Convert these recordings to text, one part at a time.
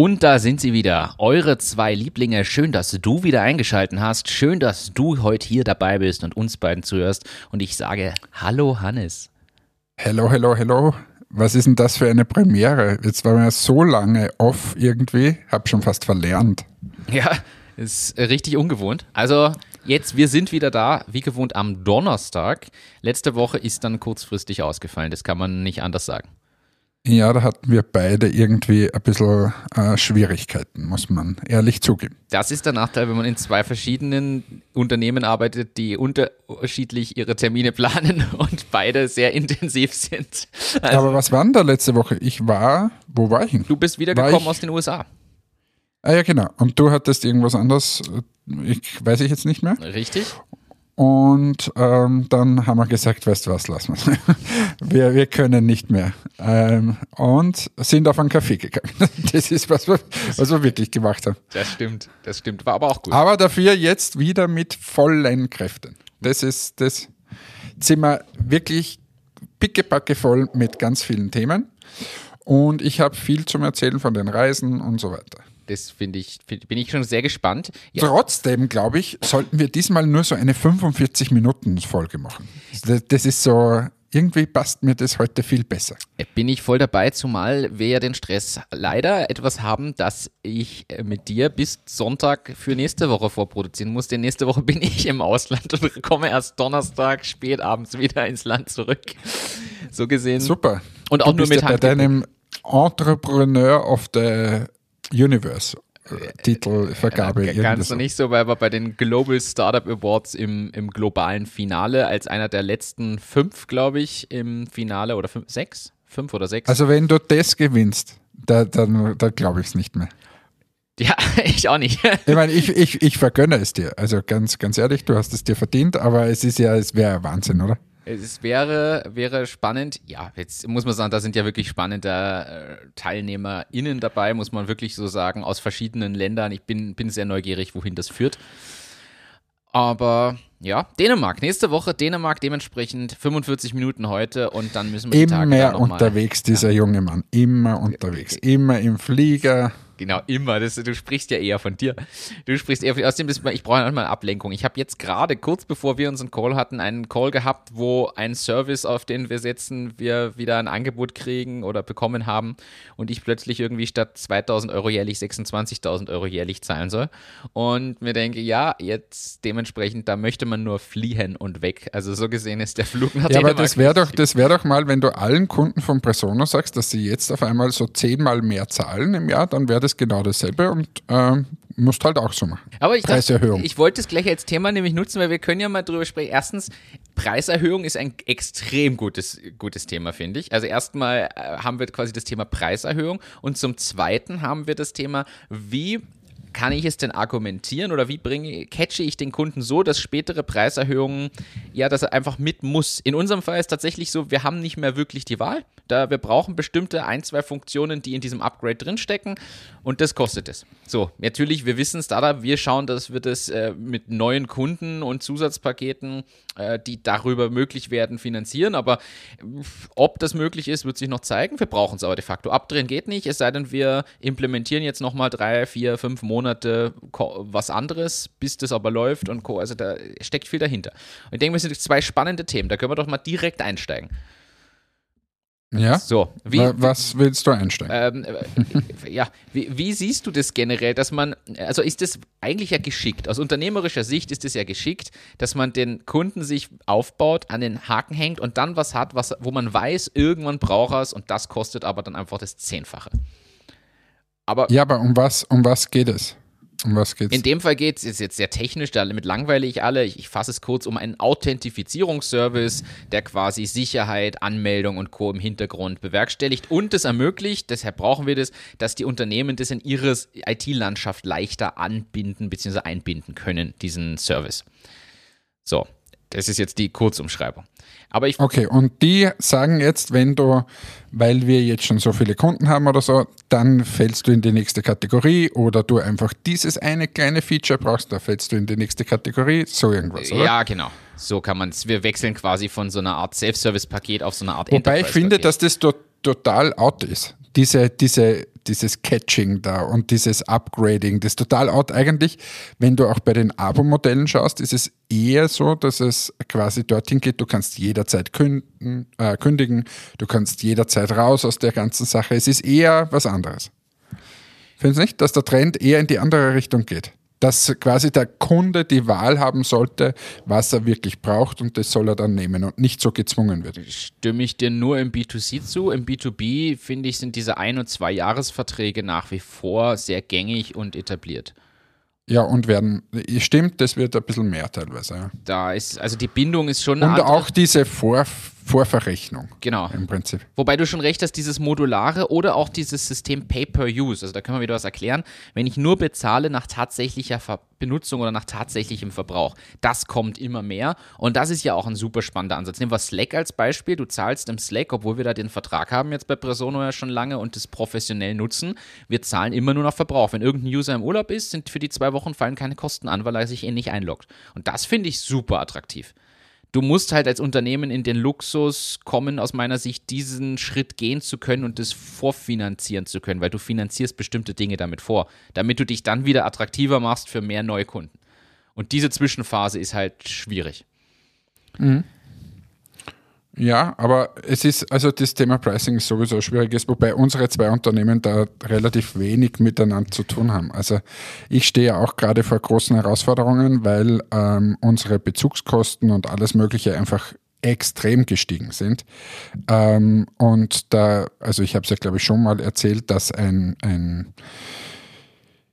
Und da sind sie wieder, eure zwei Lieblinge. Schön, dass du wieder eingeschalten hast. Schön, dass du heute hier dabei bist und uns beiden zuhörst. Und ich sage Hallo Hannes. Hello, hello, hello. Was ist denn das für eine Premiere? Jetzt waren wir so lange off irgendwie, hab schon fast verlernt. Ja, ist richtig ungewohnt. Also jetzt, wir sind wieder da, wie gewohnt am Donnerstag. Letzte Woche ist dann kurzfristig ausgefallen, das kann man nicht anders sagen. Ja, da hatten wir beide irgendwie ein bisschen äh, Schwierigkeiten, muss man ehrlich zugeben. Das ist der Nachteil, wenn man in zwei verschiedenen Unternehmen arbeitet, die unterschiedlich ihre Termine planen und beide sehr intensiv sind. Also, Aber was war denn da letzte Woche? Ich war, wo war ich denn? Du bist wiedergekommen aus den USA. Ah ja, genau. Und du hattest irgendwas anderes, ich weiß ich jetzt nicht mehr. Richtig. Und ähm, dann haben wir gesagt, weißt du was, lassen wir wir, wir können nicht mehr. Ähm, und sind auf einen Kaffee gegangen. Das ist, was wir, was wir wirklich gemacht haben. Das stimmt, das stimmt. War aber auch gut. Aber dafür jetzt wieder mit vollen Kräften. Das ist das Zimmer wirklich pickepacke voll mit ganz vielen Themen. Und ich habe viel zum Erzählen von den Reisen und so weiter. Das finde ich, bin ich schon sehr gespannt. Ja. Trotzdem, glaube ich, sollten wir diesmal nur so eine 45-Minuten-Folge machen. Das, das ist so, irgendwie passt mir das heute viel besser. Bin ich voll dabei, zumal wir ja den Stress leider etwas haben, dass ich mit dir bis Sonntag für nächste Woche vorproduzieren muss. Denn nächste Woche bin ich im Ausland und komme erst Donnerstag spät abends wieder ins Land zurück. So gesehen. Super. Und auch du nur mit ja bei deinem Entrepreneur of the Universe. Äh, Titelvergabe. Ja, kannst du nicht so, weil wir bei den Global Startup Awards im, im globalen Finale als einer der letzten fünf, glaube ich, im Finale oder fünf, sechs? Fünf oder sechs? Also wenn du das gewinnst, da, dann, dann glaube ich es nicht mehr. Ja, ich auch nicht. ich meine, ich, ich, ich vergönne es dir. Also ganz, ganz ehrlich, du hast es dir verdient, aber es ist ja, es wäre Wahnsinn, oder? Es wäre, wäre spannend, ja, jetzt muss man sagen, da sind ja wirklich spannende äh, TeilnehmerInnen dabei, muss man wirklich so sagen, aus verschiedenen Ländern. Ich bin, bin sehr neugierig, wohin das führt. Aber ja, Dänemark. Nächste Woche Dänemark, dementsprechend 45 Minuten heute und dann müssen wir die Tage Immer unterwegs, mal, dieser ja. junge Mann. Immer unterwegs. Immer im Flieger. Genau, immer. Das, du sprichst ja eher von dir. Du sprichst eher von dir. Außerdem, das, ich brauche manchmal Ablenkung. Ich habe jetzt gerade kurz bevor wir unseren Call hatten, einen Call gehabt, wo ein Service, auf den wir setzen, wir wieder ein Angebot kriegen oder bekommen haben und ich plötzlich irgendwie statt 2000 Euro jährlich 26.000 Euro jährlich zahlen soll. Und mir denke, ja, jetzt dementsprechend, da möchte man nur fliehen und weg. Also so gesehen ist der Flug nach Ja, aber das wäre doch, das doch mal, wenn du allen Kunden von Presono sagst, dass sie jetzt auf einmal so zehnmal mehr zahlen im Jahr, dann wäre das genau dasselbe und ähm, musst halt auch so machen. Aber ich, Preiserhöhung. ich wollte das gleich als Thema nämlich nutzen, weil wir können ja mal drüber sprechen. Erstens, Preiserhöhung ist ein extrem gutes, gutes Thema, finde ich. Also erstmal äh, haben wir quasi das Thema Preiserhöhung und zum Zweiten haben wir das Thema, wie kann ich es denn argumentieren oder wie bringe, catche ich den Kunden so, dass spätere Preiserhöhungen, ja, dass er einfach mit muss? In unserem Fall ist tatsächlich so, wir haben nicht mehr wirklich die Wahl. Da wir brauchen bestimmte ein, zwei Funktionen, die in diesem Upgrade drinstecken und das kostet es. So, natürlich, wir wissen Startup, wir schauen, dass wir das äh, mit neuen Kunden und Zusatzpaketen, die darüber möglich werden, finanzieren. Aber ob das möglich ist, wird sich noch zeigen. Wir brauchen es aber de facto. Abdrehen geht nicht, es sei denn, wir implementieren jetzt nochmal drei, vier, fünf Monate was anderes, bis das aber läuft und Co. Also da steckt viel dahinter. Ich denke, das sind zwei spannende Themen. Da können wir doch mal direkt einsteigen. Ja. So, wie, was willst du einsteigen? Ähm, äh, ja, wie, wie, siehst du das generell, dass man, also ist das eigentlich ja geschickt, aus unternehmerischer Sicht ist es ja geschickt, dass man den Kunden sich aufbaut, an den Haken hängt und dann was hat, was, wo man weiß, irgendwann braucht er es und das kostet aber dann einfach das Zehnfache. Aber, ja, aber um was, um was geht es? Um was geht's? In dem Fall geht es ist jetzt sehr technisch, damit langweile ich alle. Ich, ich fasse es kurz um einen Authentifizierungsservice, der quasi Sicherheit, Anmeldung und Co. im Hintergrund bewerkstelligt und es ermöglicht, deshalb brauchen wir das, dass die Unternehmen das in ihre IT-Landschaft leichter anbinden bzw. einbinden können, diesen Service. So, das ist jetzt die Kurzumschreibung. Aber ich okay, und die sagen jetzt, wenn du, weil wir jetzt schon so viele Kunden haben oder so, dann fällst du in die nächste Kategorie oder du einfach dieses eine kleine Feature brauchst, da fällst du in die nächste Kategorie, so irgendwas, oder? Ja, genau. So kann man es. Wir wechseln quasi von so einer Art Self-Service-Paket auf so eine Art Wobei ich finde, dass das to total out ist. Diese, diese, dieses Catching da und dieses Upgrading, das total out. Eigentlich, wenn du auch bei den Abo-Modellen schaust, ist es eher so, dass es quasi dorthin geht, du kannst jederzeit künden, äh, kündigen, du kannst jederzeit raus aus der ganzen Sache. Es ist eher was anderes. Findest du nicht, dass der Trend eher in die andere Richtung geht? Dass quasi der Kunde die Wahl haben sollte, was er wirklich braucht und das soll er dann nehmen und nicht so gezwungen wird. Stimme ich dir nur im B2C zu. Im B2B finde ich, sind diese Ein- und Zwei-Jahresverträge nach wie vor sehr gängig und etabliert. Ja, und werden, stimmt, das wird ein bisschen mehr teilweise. Ja. Da ist, also die Bindung ist schon. Und auch diese Vor Vorverrechnung. Genau. Im Prinzip. Wobei du schon recht hast, dieses Modulare oder auch dieses System Pay-per-Use, also da können wir wieder was erklären, wenn ich nur bezahle nach tatsächlicher Ver Benutzung oder nach tatsächlichem Verbrauch, das kommt immer mehr und das ist ja auch ein super spannender Ansatz. Nehmen wir Slack als Beispiel, du zahlst im Slack, obwohl wir da den Vertrag haben jetzt bei Presono ja schon lange und das professionell nutzen, wir zahlen immer nur nach Verbrauch. Wenn irgendein User im Urlaub ist, sind für die zwei Wochen fallen keine Kosten an, weil er sich eh nicht einloggt. Und das finde ich super attraktiv du musst halt als Unternehmen in den Luxus kommen, aus meiner Sicht, diesen Schritt gehen zu können und das vorfinanzieren zu können, weil du finanzierst bestimmte Dinge damit vor, damit du dich dann wieder attraktiver machst für mehr Neukunden. Und diese Zwischenphase ist halt schwierig. Mhm. Ja, aber es ist, also das Thema Pricing ist sowieso ein schwieriges, wobei unsere zwei Unternehmen da relativ wenig miteinander zu tun haben. Also ich stehe auch gerade vor großen Herausforderungen, weil ähm, unsere Bezugskosten und alles Mögliche einfach extrem gestiegen sind. Ähm, und da, also ich habe es ja glaube ich schon mal erzählt, dass ein, ein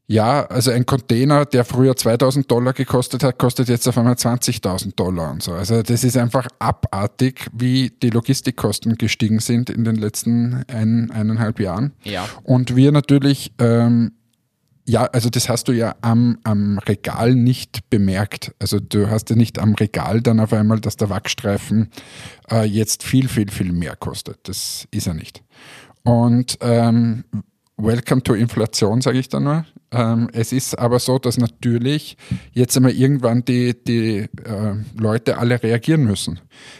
ja, also ein Container, der früher 2000 Dollar gekostet hat, kostet jetzt auf einmal 20.000 Dollar und so. Also das ist einfach abartig, wie die Logistikkosten gestiegen sind in den letzten ein, eineinhalb Jahren. Ja. Und wir natürlich, ähm, ja, also das hast du ja am, am Regal nicht bemerkt. Also du hast ja nicht am Regal dann auf einmal, dass der Wachstreifen äh, jetzt viel, viel, viel mehr kostet. Das ist er nicht. Und ähm, Welcome to Inflation, sage ich da nur. Ähm, es ist aber so, dass natürlich jetzt einmal irgendwann die, die äh, Leute alle reagieren müssen.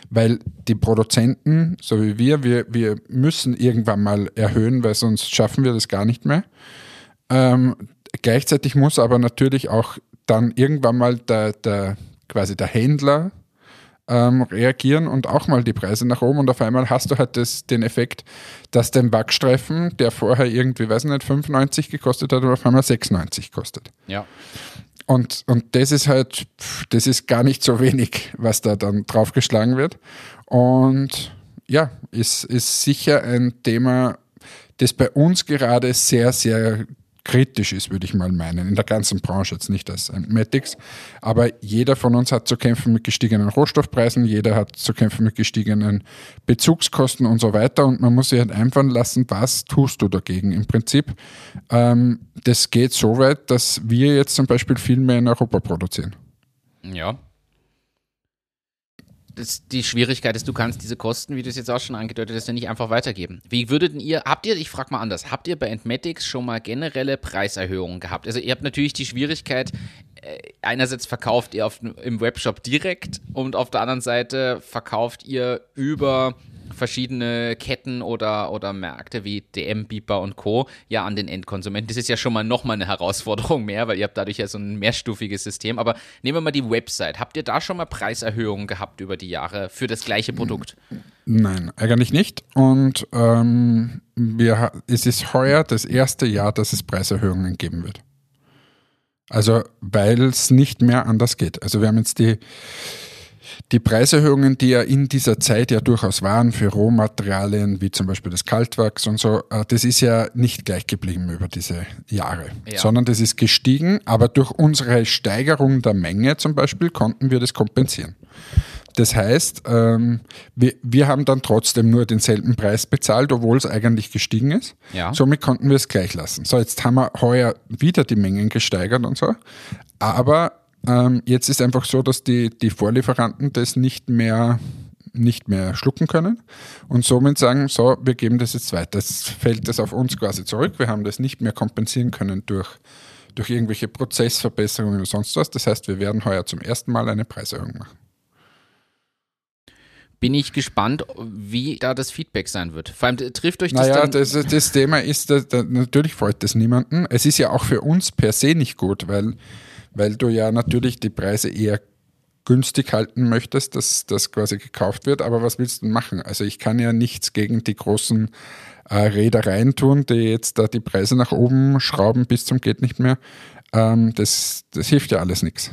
Weil die Produzenten, so wie wir, wir, wir müssen irgendwann mal erhöhen, weil sonst schaffen wir das gar nicht mehr. Ähm, gleichzeitig muss aber natürlich auch dann irgendwann mal der, der quasi der Händler ähm, reagieren und auch mal die Preise nach oben und auf einmal hast du halt das, den Effekt, dass dein Backstreifen, der vorher irgendwie, weiß nicht, 95 gekostet hat, auf einmal 96 kostet. Ja. Und, und das ist halt, das ist gar nicht so wenig, was da dann draufgeschlagen wird. Und ja, ist, ist sicher ein Thema, das bei uns gerade sehr, sehr kritisch ist, würde ich mal meinen, in der ganzen Branche, jetzt nicht als Matics. Aber jeder von uns hat zu kämpfen mit gestiegenen Rohstoffpreisen, jeder hat zu kämpfen mit gestiegenen Bezugskosten und so weiter. Und man muss sich halt einfallen lassen, was tust du dagegen? Im Prinzip, ähm, das geht so weit, dass wir jetzt zum Beispiel viel mehr in Europa produzieren. Ja das, die Schwierigkeit ist, du kannst diese Kosten, wie du es jetzt auch schon angedeutet hast, ja nicht einfach weitergeben. Wie würdet ihr, habt ihr, ich frage mal anders, habt ihr bei Entmatics schon mal generelle Preiserhöhungen gehabt? Also ihr habt natürlich die Schwierigkeit, äh, einerseits verkauft ihr auf, im Webshop direkt und auf der anderen Seite verkauft ihr über verschiedene Ketten oder, oder Märkte wie DM, Beeper und Co. ja an den Endkonsumenten. Das ist ja schon mal nochmal eine Herausforderung mehr, weil ihr habt dadurch ja so ein mehrstufiges System. Aber nehmen wir mal die Website. Habt ihr da schon mal Preiserhöhungen gehabt über die Jahre für das gleiche Produkt? Nein, eigentlich nicht. Und ähm, wir, es ist heuer das erste Jahr, dass es Preiserhöhungen geben wird. Also, weil es nicht mehr anders geht. Also, wir haben jetzt die die Preiserhöhungen, die ja in dieser Zeit ja durchaus waren für Rohmaterialien, wie zum Beispiel das Kaltwachs und so, äh, das ist ja nicht gleich geblieben über diese Jahre, ja. sondern das ist gestiegen, aber durch unsere Steigerung der Menge zum Beispiel konnten wir das kompensieren. Das heißt, ähm, wir, wir haben dann trotzdem nur denselben Preis bezahlt, obwohl es eigentlich gestiegen ist. Ja. Somit konnten wir es gleich lassen. So, jetzt haben wir heuer wieder die Mengen gesteigert und so. Aber ähm, jetzt ist einfach so, dass die, die Vorlieferanten das nicht mehr nicht mehr schlucken können und somit sagen, so, wir geben das jetzt weiter. Das fällt das auf uns quasi zurück. Wir haben das nicht mehr kompensieren können durch, durch irgendwelche Prozessverbesserungen oder sonst was. Das heißt, wir werden heuer zum ersten Mal eine Preiserhöhung machen. bin ich gespannt, wie da das Feedback sein wird. Vor allem trifft euch das naja. Das, das Thema ist, da, da, natürlich freut das niemanden. Es ist ja auch für uns per se nicht gut, weil, weil du ja natürlich die Preise eher günstig halten möchtest, dass das quasi gekauft wird. Aber was willst du machen? Also ich kann ja nichts gegen die großen äh, Reedereien tun, die jetzt da die Preise nach oben schrauben bis zum geht nicht mehr. Ähm, das, das hilft ja alles nichts.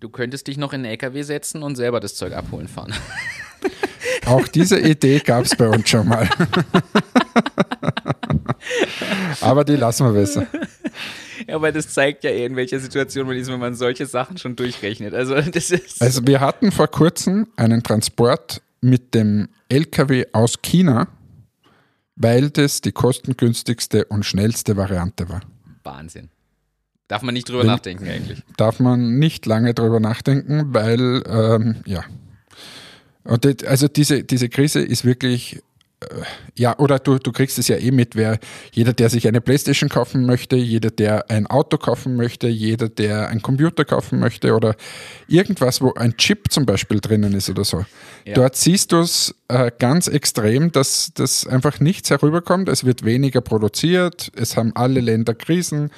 Du könntest dich noch in den LKW setzen und selber das Zeug abholen fahren. Auch diese Idee gab es bei uns schon mal. Aber die lassen wir besser. Ja, weil das zeigt ja eh, in welcher Situation man ist, wenn man solche Sachen schon durchrechnet. Also, das ist also wir hatten vor kurzem einen Transport mit dem LKW aus China, weil das die kostengünstigste und schnellste Variante war. Wahnsinn. Darf man nicht drüber nachdenken eigentlich? Darf man nicht lange drüber nachdenken, weil, ähm, ja. Und das, also diese, diese Krise ist wirklich ja, oder du, du kriegst es ja eh mit, wer, jeder, der sich eine Playstation kaufen möchte, jeder, der ein Auto kaufen möchte, jeder, der einen Computer kaufen möchte oder irgendwas, wo ein Chip zum Beispiel drinnen ist oder so. Ja. Dort siehst du es äh, ganz extrem, dass, dass einfach nichts herüberkommt. Es wird weniger produziert, es haben alle Länder Krisen,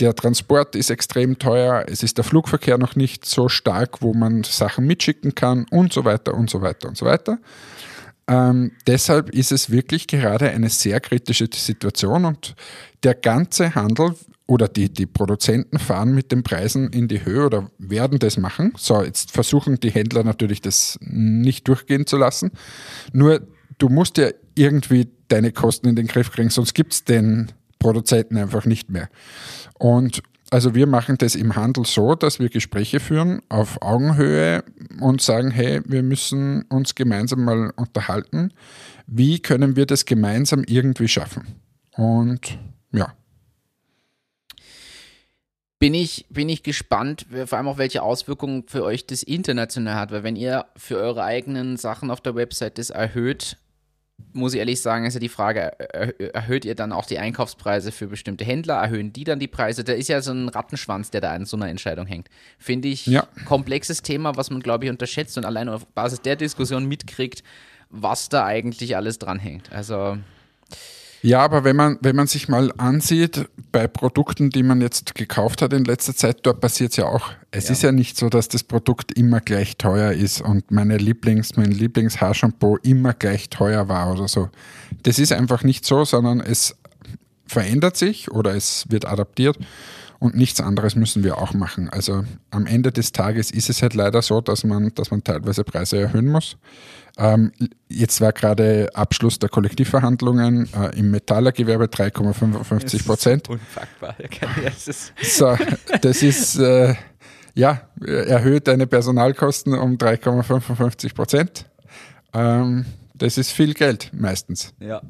der Transport ist extrem teuer, es ist der Flugverkehr noch nicht so stark, wo man Sachen mitschicken kann und so weiter und so weiter und so weiter. Ähm, deshalb ist es wirklich gerade eine sehr kritische Situation und der ganze Handel oder die, die Produzenten fahren mit den Preisen in die Höhe oder werden das machen. So, jetzt versuchen die Händler natürlich das nicht durchgehen zu lassen. Nur du musst ja irgendwie deine Kosten in den Griff kriegen, sonst gibt es den Produzenten einfach nicht mehr. Und also wir machen das im Handel so, dass wir Gespräche führen auf Augenhöhe und sagen, hey, wir müssen uns gemeinsam mal unterhalten. Wie können wir das gemeinsam irgendwie schaffen? Und ja. Bin ich, bin ich gespannt, vor allem auch welche Auswirkungen für euch das international hat, weil wenn ihr für eure eigenen Sachen auf der Website das erhöht, muss ich ehrlich sagen, ist ja die Frage, erhöht ihr dann auch die Einkaufspreise für bestimmte Händler? Erhöhen die dann die Preise? Da ist ja so ein Rattenschwanz, der da an so einer Entscheidung hängt. Finde ich ja. komplexes Thema, was man, glaube ich, unterschätzt und allein auf Basis der Diskussion mitkriegt, was da eigentlich alles dranhängt. Also ja, aber wenn man, wenn man sich mal ansieht, bei Produkten, die man jetzt gekauft hat in letzter Zeit, dort passiert es ja auch. Es ja. ist ja nicht so, dass das Produkt immer gleich teuer ist und meine Lieblings, mein Lieblingshaarshampoo immer gleich teuer war oder so. Das ist einfach nicht so, sondern es verändert sich oder es wird adaptiert und nichts anderes müssen wir auch machen. Also am Ende des Tages ist es halt leider so, dass man, dass man teilweise Preise erhöhen muss. Ähm, jetzt war gerade Abschluss der Kollektivverhandlungen äh, im Metallergewerbe 3,55 Prozent. Unfassbar. so, das ist äh, ja erhöht deine Personalkosten um 3,55 Prozent. Ähm, das ist viel Geld meistens. Ja.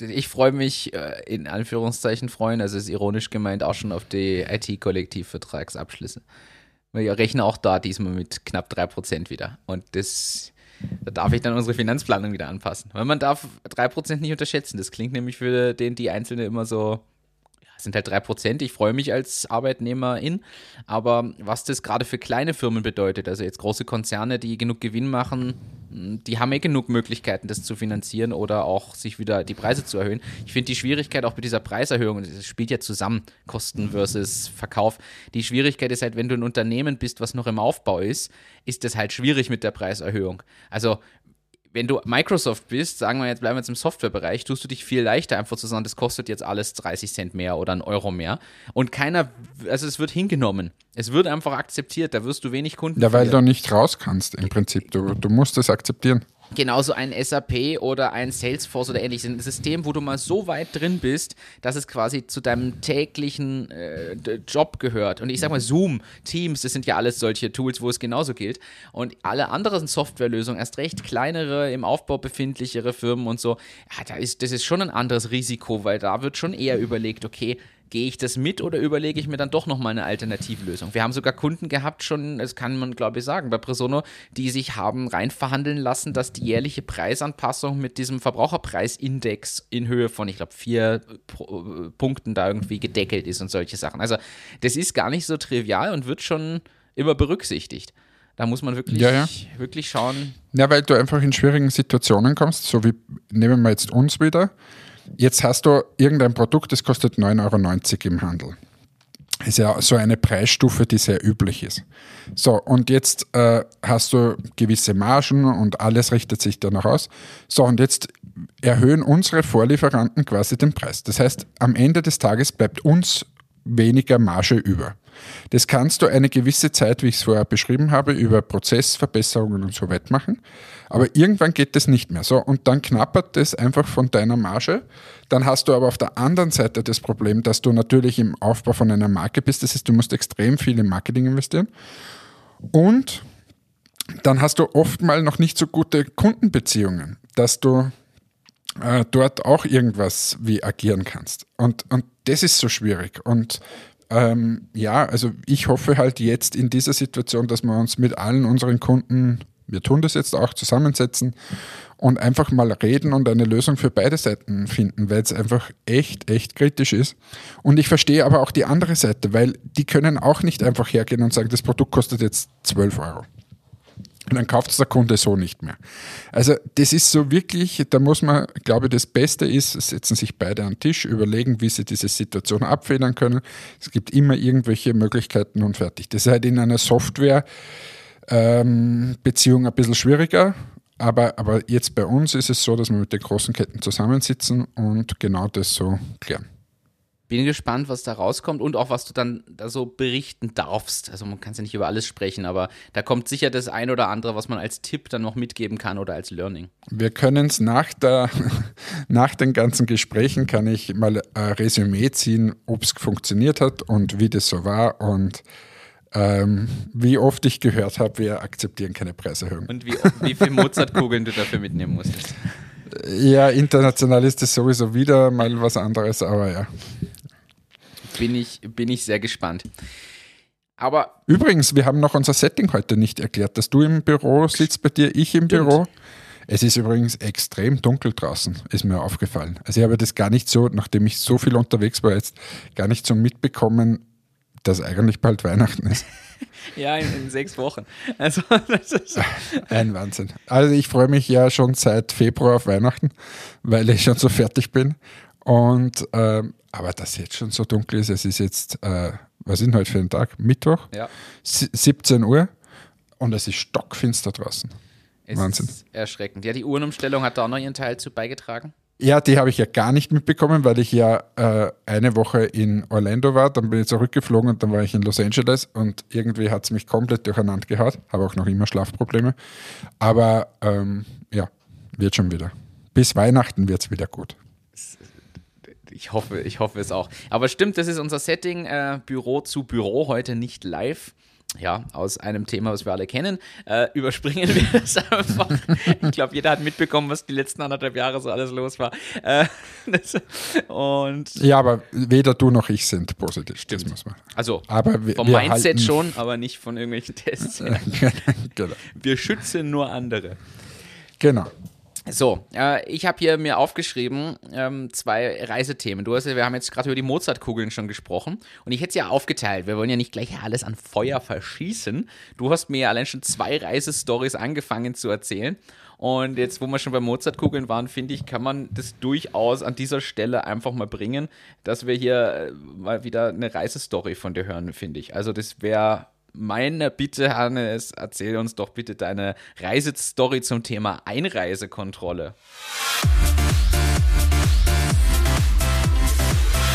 Ich freue mich, äh, in Anführungszeichen freuen, also ist ironisch gemeint, auch schon auf die IT-Kollektivvertragsabschlüsse. Wir rechnen auch da diesmal mit knapp 3% wieder. Und das, da darf ich dann unsere Finanzplanung wieder anpassen. Weil man darf 3% nicht unterschätzen. Das klingt nämlich für den, die Einzelne immer so, sind halt 3%. Ich freue mich als Arbeitnehmerin. Aber was das gerade für kleine Firmen bedeutet, also jetzt große Konzerne, die genug Gewinn machen, die haben eh genug Möglichkeiten, das zu finanzieren oder auch sich wieder die Preise zu erhöhen. Ich finde die Schwierigkeit auch mit dieser Preiserhöhung, das spielt ja zusammen, Kosten versus Verkauf. Die Schwierigkeit ist halt, wenn du ein Unternehmen bist, was noch im Aufbau ist, ist das halt schwierig mit der Preiserhöhung. Also wenn du Microsoft bist, sagen wir jetzt, bleiben wir jetzt im Softwarebereich, tust du dich viel leichter einfach zu sagen, das kostet jetzt alles 30 Cent mehr oder einen Euro mehr. Und keiner, also es wird hingenommen. Es wird einfach akzeptiert, da wirst du wenig Kunden. Ja, weil du nicht raus kannst im Prinzip. Du, du musst es akzeptieren genauso ein SAP oder ein Salesforce oder ähnliches. Ein System, wo du mal so weit drin bist, dass es quasi zu deinem täglichen äh, Job gehört. Und ich sag mal, Zoom, Teams, das sind ja alles solche Tools, wo es genauso gilt. Und alle anderen Softwarelösungen, erst recht kleinere, im Aufbau befindlichere Firmen und so, ja, da ist, das ist schon ein anderes Risiko, weil da wird schon eher überlegt, okay, gehe ich das mit oder überlege ich mir dann doch nochmal eine Alternativlösung? Wir haben sogar Kunden gehabt, schon, das kann man glaube ich sagen, bei Presono, die sich haben reinverhandeln lassen, dass die jährliche Preisanpassung mit diesem Verbraucherpreisindex in Höhe von, ich glaube, vier P Punkten da irgendwie gedeckelt ist und solche Sachen. Also, das ist gar nicht so trivial und wird schon immer berücksichtigt. Da muss man wirklich, Ja, ja. wirklich schauen. Ja, weil du einfach in schwierigen Situationen kommst, so wie nehmen wir jetzt uns wieder. Jetzt hast du irgendein Produkt, das kostet 9,90 Euro im Handel. Ist ja so eine Preisstufe, die sehr üblich ist. So, und jetzt äh, hast du gewisse Margen und alles richtet sich danach aus. So, und jetzt erhöhen unsere Vorlieferanten quasi den Preis. Das heißt, am Ende des Tages bleibt uns weniger Marge über. Das kannst du eine gewisse Zeit, wie ich es vorher beschrieben habe, über Prozessverbesserungen und so wettmachen. Aber irgendwann geht das nicht mehr so und dann knappert das einfach von deiner Marge. Dann hast du aber auf der anderen Seite das Problem, dass du natürlich im Aufbau von einer Marke bist. Das heißt, du musst extrem viel in Marketing investieren. Und dann hast du oft mal noch nicht so gute Kundenbeziehungen, dass du äh, dort auch irgendwas wie agieren kannst. Und, und das ist so schwierig. Und ähm, ja, also ich hoffe halt jetzt in dieser Situation, dass wir uns mit allen unseren Kunden, wir tun das jetzt auch, zusammensetzen und einfach mal reden und eine Lösung für beide Seiten finden, weil es einfach echt, echt kritisch ist. Und ich verstehe aber auch die andere Seite, weil die können auch nicht einfach hergehen und sagen, das Produkt kostet jetzt 12 Euro. Und dann kauft es der Kunde so nicht mehr. Also das ist so wirklich, da muss man, glaube ich, das Beste ist, setzen sich beide an den Tisch, überlegen, wie sie diese Situation abfedern können. Es gibt immer irgendwelche Möglichkeiten und fertig. Das ist halt in einer Software-Beziehung ein bisschen schwieriger. Aber, aber jetzt bei uns ist es so, dass wir mit den großen Ketten zusammensitzen und genau das so klären. Bin gespannt, was da rauskommt und auch was du dann da so berichten darfst. Also man kann es ja nicht über alles sprechen, aber da kommt sicher das ein oder andere, was man als Tipp dann noch mitgeben kann oder als Learning. Wir können es nach, der, nach den ganzen Gesprächen, kann ich mal ein Resümee ziehen, ob es funktioniert hat und wie das so war und ähm, wie oft ich gehört habe, wir akzeptieren keine Preiserhöhung. Und wie, wie viel Mozartkugeln du dafür mitnehmen musstest. Ja, international ist das sowieso wieder mal was anderes, aber ja. Bin ich, bin ich sehr gespannt. Aber Übrigens, wir haben noch unser Setting heute nicht erklärt, dass du im Büro sitzt bei dir, ich im Stimmt. Büro. Es ist übrigens extrem dunkel draußen, ist mir aufgefallen. Also ich habe das gar nicht so, nachdem ich so viel unterwegs war jetzt, gar nicht so mitbekommen, dass eigentlich bald Weihnachten ist. ja, in, in sechs Wochen. Also, das ist, Ein Wahnsinn. Also ich freue mich ja schon seit Februar auf Weihnachten, weil ich schon so fertig bin. Und ähm, aber dass jetzt schon so dunkel ist, es ist jetzt, äh, was ist denn heute für ein Tag? Mittwoch, ja, Si- 17 Uhr und es ist stockfinster draußen. es Wahnsinn. ist erschreckend. Ja, die Uhrenumstellung hat da auch noch ihren Teil zu beigetragen. Ja, die habe ich ja gar nicht mitbekommen, weil ich ja äh, eine Woche in Orlando war, dann bin ich zurückgeflogen und dann war ich in Los Angeles und irgendwie hat es mich komplett durcheinander gehaut. Habe auch noch immer Schlafprobleme. Aber ähm, ja, wird schon wieder. Bis Weihnachten wird es wieder gut. Ich hoffe, ich hoffe es auch. Aber stimmt, das ist unser Setting, äh, Büro zu Büro, heute nicht live. Ja, aus einem Thema, was wir alle kennen, äh, überspringen wir das einfach. Ich glaube, jeder hat mitbekommen, was die letzten anderthalb Jahre so alles los war. Äh, das, und Ja, aber weder du noch ich sind positiv. Stimmt. Das muss man. also Aber wir, vom wir Mindset schon, aber nicht von irgendwelchen Tests. genau. Wir schützen nur andere. genau. So, äh, ich habe hier mir aufgeschrieben ähm, zwei Reisethemen. Du hast, wir haben jetzt gerade über die Mozartkugeln schon gesprochen und ich hätte es ja aufgeteilt. Wir wollen ja nicht gleich alles an Feuer verschießen. Du hast mir ja allein schon zwei Reisestories angefangen zu erzählen. Und jetzt, wo wir schon bei Mozartkugeln waren, finde ich, kann man das durchaus an dieser Stelle einfach mal bringen, dass wir hier äh, mal wieder eine Reisestory von dir hören, finde ich. Also das wäre meine Bitte, Hannes, erzähl uns doch bitte deine Reisestory zum Thema Einreisekontrolle.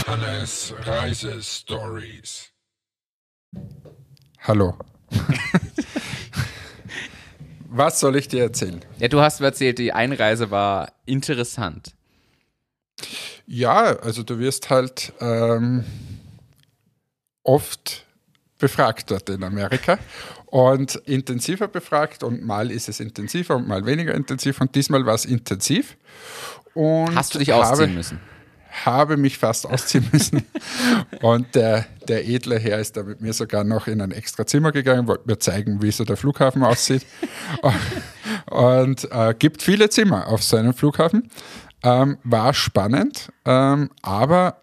Hannes Reisestories. Hallo. Was soll ich dir erzählen? Ja, du hast mir erzählt, die Einreise war interessant. Ja, also du wirst halt ähm, oft befragt dort in Amerika und intensiver befragt und mal ist es intensiver und mal weniger intensiv und diesmal war es intensiv. Und Hast du dich habe, ausziehen müssen? habe mich fast ausziehen müssen. Und der, der edle Herr ist da mit mir sogar noch in ein extra Zimmer gegangen, wollte mir zeigen, wie so der Flughafen aussieht. Und äh, gibt viele Zimmer auf so einem Flughafen. Ähm, war spannend, ähm, aber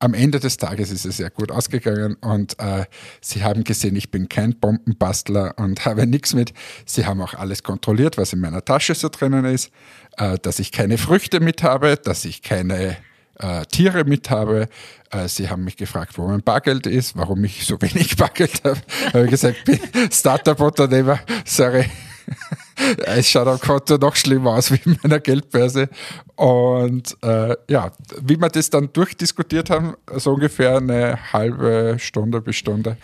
am Ende des Tages ist es sehr gut ausgegangen und äh, sie haben gesehen, ich bin kein Bombenbastler und habe nichts mit. Sie haben auch alles kontrolliert, was in meiner Tasche so drinnen ist, äh, dass ich keine Früchte mit habe, dass ich keine äh, Tiere mit habe. Äh, sie haben mich gefragt, wo mein Bargeld ist, warum ich so wenig Bargeld habe. habe gesagt, bin Startup-Unternehmer, sorry. Es schaut am Konto noch schlimmer aus wie in meiner Geldbörse. Und äh, ja, wie wir das dann durchdiskutiert haben, so ungefähr eine halbe Stunde bis Stunde,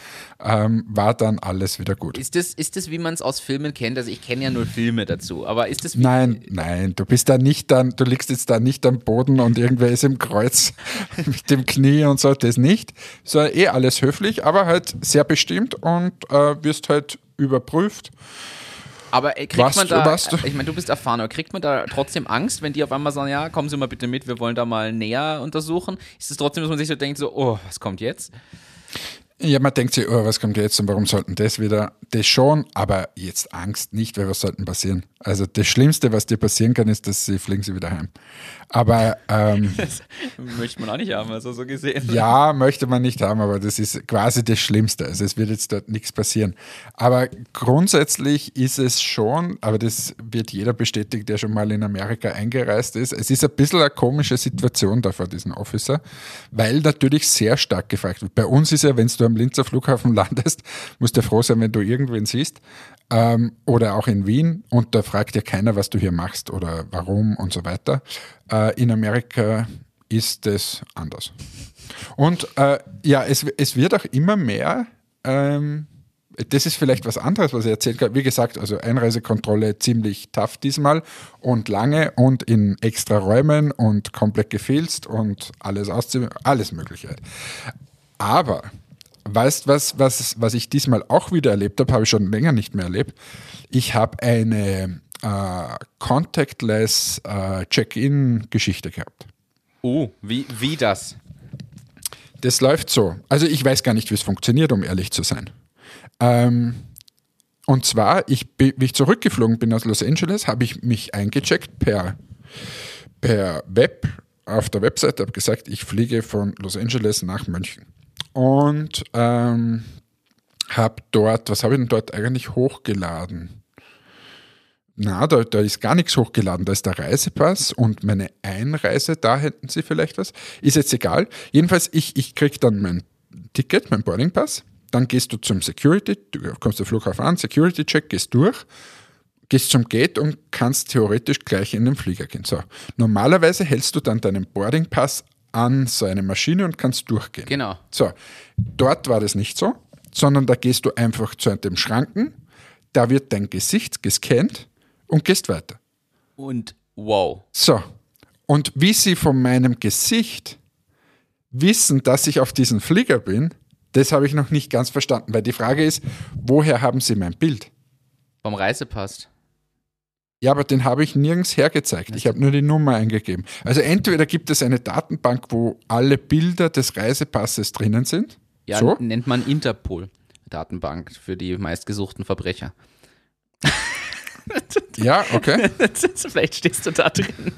ähm, war dann alles wieder gut. Ist das, ist das wie man es aus Filmen kennt? Also ich kenne ja nur Filme dazu, aber ist das wie Nein, nein, du bist da nicht dann, du liegst jetzt da nicht am Boden und irgendwer ist im Kreuz mit dem Knie und so, das nicht. So eh alles höflich, aber halt sehr bestimmt und äh, wirst halt überprüft. Aber äh, kriegt Was- man da, was- ich meine, du bist erfahren, aber kriegt man da trotzdem Angst, wenn die auf einmal sagen, ja, kommen Sie mal bitte mit, wir wollen da mal näher untersuchen? Ist es trotzdem, dass man sich so denkt, so, oh, was kommt jetzt? Ja, man denkt sich, oh, was kommt jetzt und warum sollten das wieder? Das schon, aber jetzt Angst nicht, weil was sollten passieren? Also das Schlimmste, was dir passieren kann, ist, dass sie fliegen sie wieder heim. Aber ähm, Das möchte man auch nicht haben, also so gesehen. ja, möchte man nicht haben, aber das ist quasi das Schlimmste. Also es wird jetzt dort nichts passieren. Aber grundsätzlich ist es schon, aber das wird jeder bestätigt, der schon mal in Amerika eingereist ist. Es ist ein bisschen eine komische Situation da vor diesem Officer, weil natürlich sehr stark gefragt wird. Bei uns ist ja, wenn du am Linzer Flughafen landest, musst du froh sein, wenn du irgendwen siehst. Ähm, oder auch in Wien und da fragt ja keiner, was du hier machst oder warum und so weiter. Äh, in Amerika ist es anders. Und äh, ja, es, es wird auch immer mehr, ähm, das ist vielleicht was anderes, was ich erzählt habe. Wie gesagt, also Einreisekontrolle ziemlich tough diesmal und lange und in extra Räumen und komplett gefilzt und alles alles Mögliche. Aber weißt was, was, was ich diesmal auch wieder erlebt habe, habe ich schon länger nicht mehr erlebt. Ich habe eine äh, contactless äh, Check-in-Geschichte gehabt. Oh, wie, wie das? Das läuft so. Also ich weiß gar nicht, wie es funktioniert, um ehrlich zu sein. Ähm, und zwar, ich, wie ich zurückgeflogen bin aus Los Angeles, habe ich mich eingecheckt per, per Web auf der Webseite, habe gesagt, ich fliege von Los Angeles nach München. Und ähm, habe dort, was habe ich denn dort eigentlich hochgeladen? Na, da, da ist gar nichts hochgeladen. Da ist der Reisepass und meine Einreise, da hätten sie vielleicht was. Ist jetzt egal. Jedenfalls, ich, ich kriege dann mein Ticket, mein Boardingpass. Dann gehst du zum Security, du kommst der Flughafen an, Security-Check, gehst durch, gehst zum Gate und kannst theoretisch gleich in den Flieger gehen. So, normalerweise hältst du dann deinen Boardingpass an so eine Maschine und kannst durchgehen. Genau. So, dort war das nicht so, sondern da gehst du einfach zu dem Schranken, da wird dein Gesicht gescannt und gehst weiter. Und wow. So, und wie sie von meinem Gesicht wissen, dass ich auf diesem Flieger bin, das habe ich noch nicht ganz verstanden, weil die Frage ist, woher haben sie mein Bild? Vom Reisepass. Ja, aber den habe ich nirgends hergezeigt. Ich habe nur die Nummer eingegeben. Also entweder gibt es eine Datenbank, wo alle Bilder des Reisepasses drinnen sind. Ja, so. nennt man Interpol-Datenbank für die meistgesuchten Verbrecher. Ja, okay. Vielleicht stehst du da drin.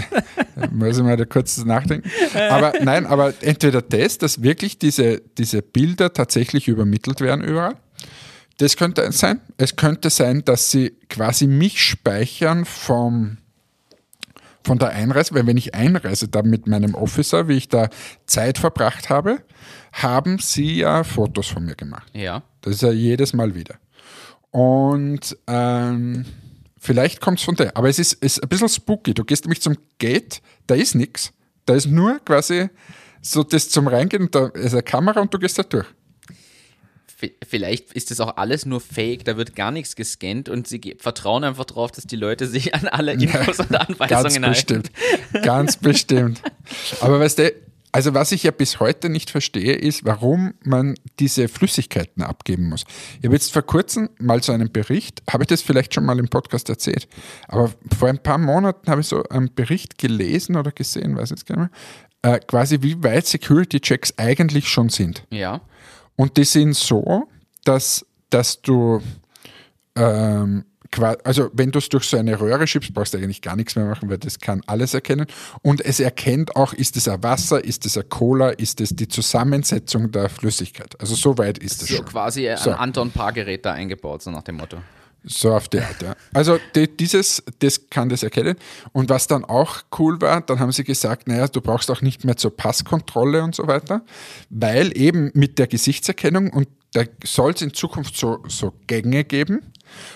Muss ich mal da kurz nachdenken. Aber nein, aber entweder das, dass wirklich diese, diese Bilder tatsächlich übermittelt werden überall. Das könnte eins sein. Es könnte sein, dass sie quasi mich speichern vom, von der Einreise, weil wenn ich einreise, dann mit meinem Officer, wie ich da Zeit verbracht habe, haben sie ja Fotos von mir gemacht. Ja. Das ist ja jedes Mal wieder. Und ähm, vielleicht kommt es von der. Aber es ist, ist ein bisschen spooky. Du gehst nämlich zum Gate, da ist nichts. Da ist nur quasi so das zum Reingehen, und da ist eine Kamera und du gehst da durch. Vielleicht ist das auch alles nur Fake, da wird gar nichts gescannt und sie vertrauen einfach darauf, dass die Leute sich an alle Infos und Ganz Anweisungen halten. bestimmt. Ganz bestimmt. Aber weißt du, also was ich ja bis heute nicht verstehe, ist, warum man diese Flüssigkeiten abgeben muss. Ich habe jetzt vor kurzem mal so einen Bericht, habe ich das vielleicht schon mal im Podcast erzählt, aber vor ein paar Monaten habe ich so einen Bericht gelesen oder gesehen, weiß jetzt gar nicht mehr, äh, quasi wie weit Security-Checks eigentlich schon sind. Ja. Und die sind so, dass, dass du ähm, also wenn du es durch so eine Röhre schiebst, brauchst du eigentlich gar nichts mehr machen, weil das kann alles erkennen. Und es erkennt auch, ist es ein Wasser, ist es ein Cola, ist es die Zusammensetzung der Flüssigkeit. Also so weit ist es So schon. quasi ein So. Anton-Paar-Gerät da eingebaut, so nach dem Motto. So auf die Art, ja. Also die, dieses, das kann das erkennen. Und was dann auch cool war, dann haben sie gesagt, naja, du brauchst auch nicht mehr zur Passkontrolle und so weiter, weil eben mit der Gesichtserkennung und da soll es in Zukunft so, so Gänge geben,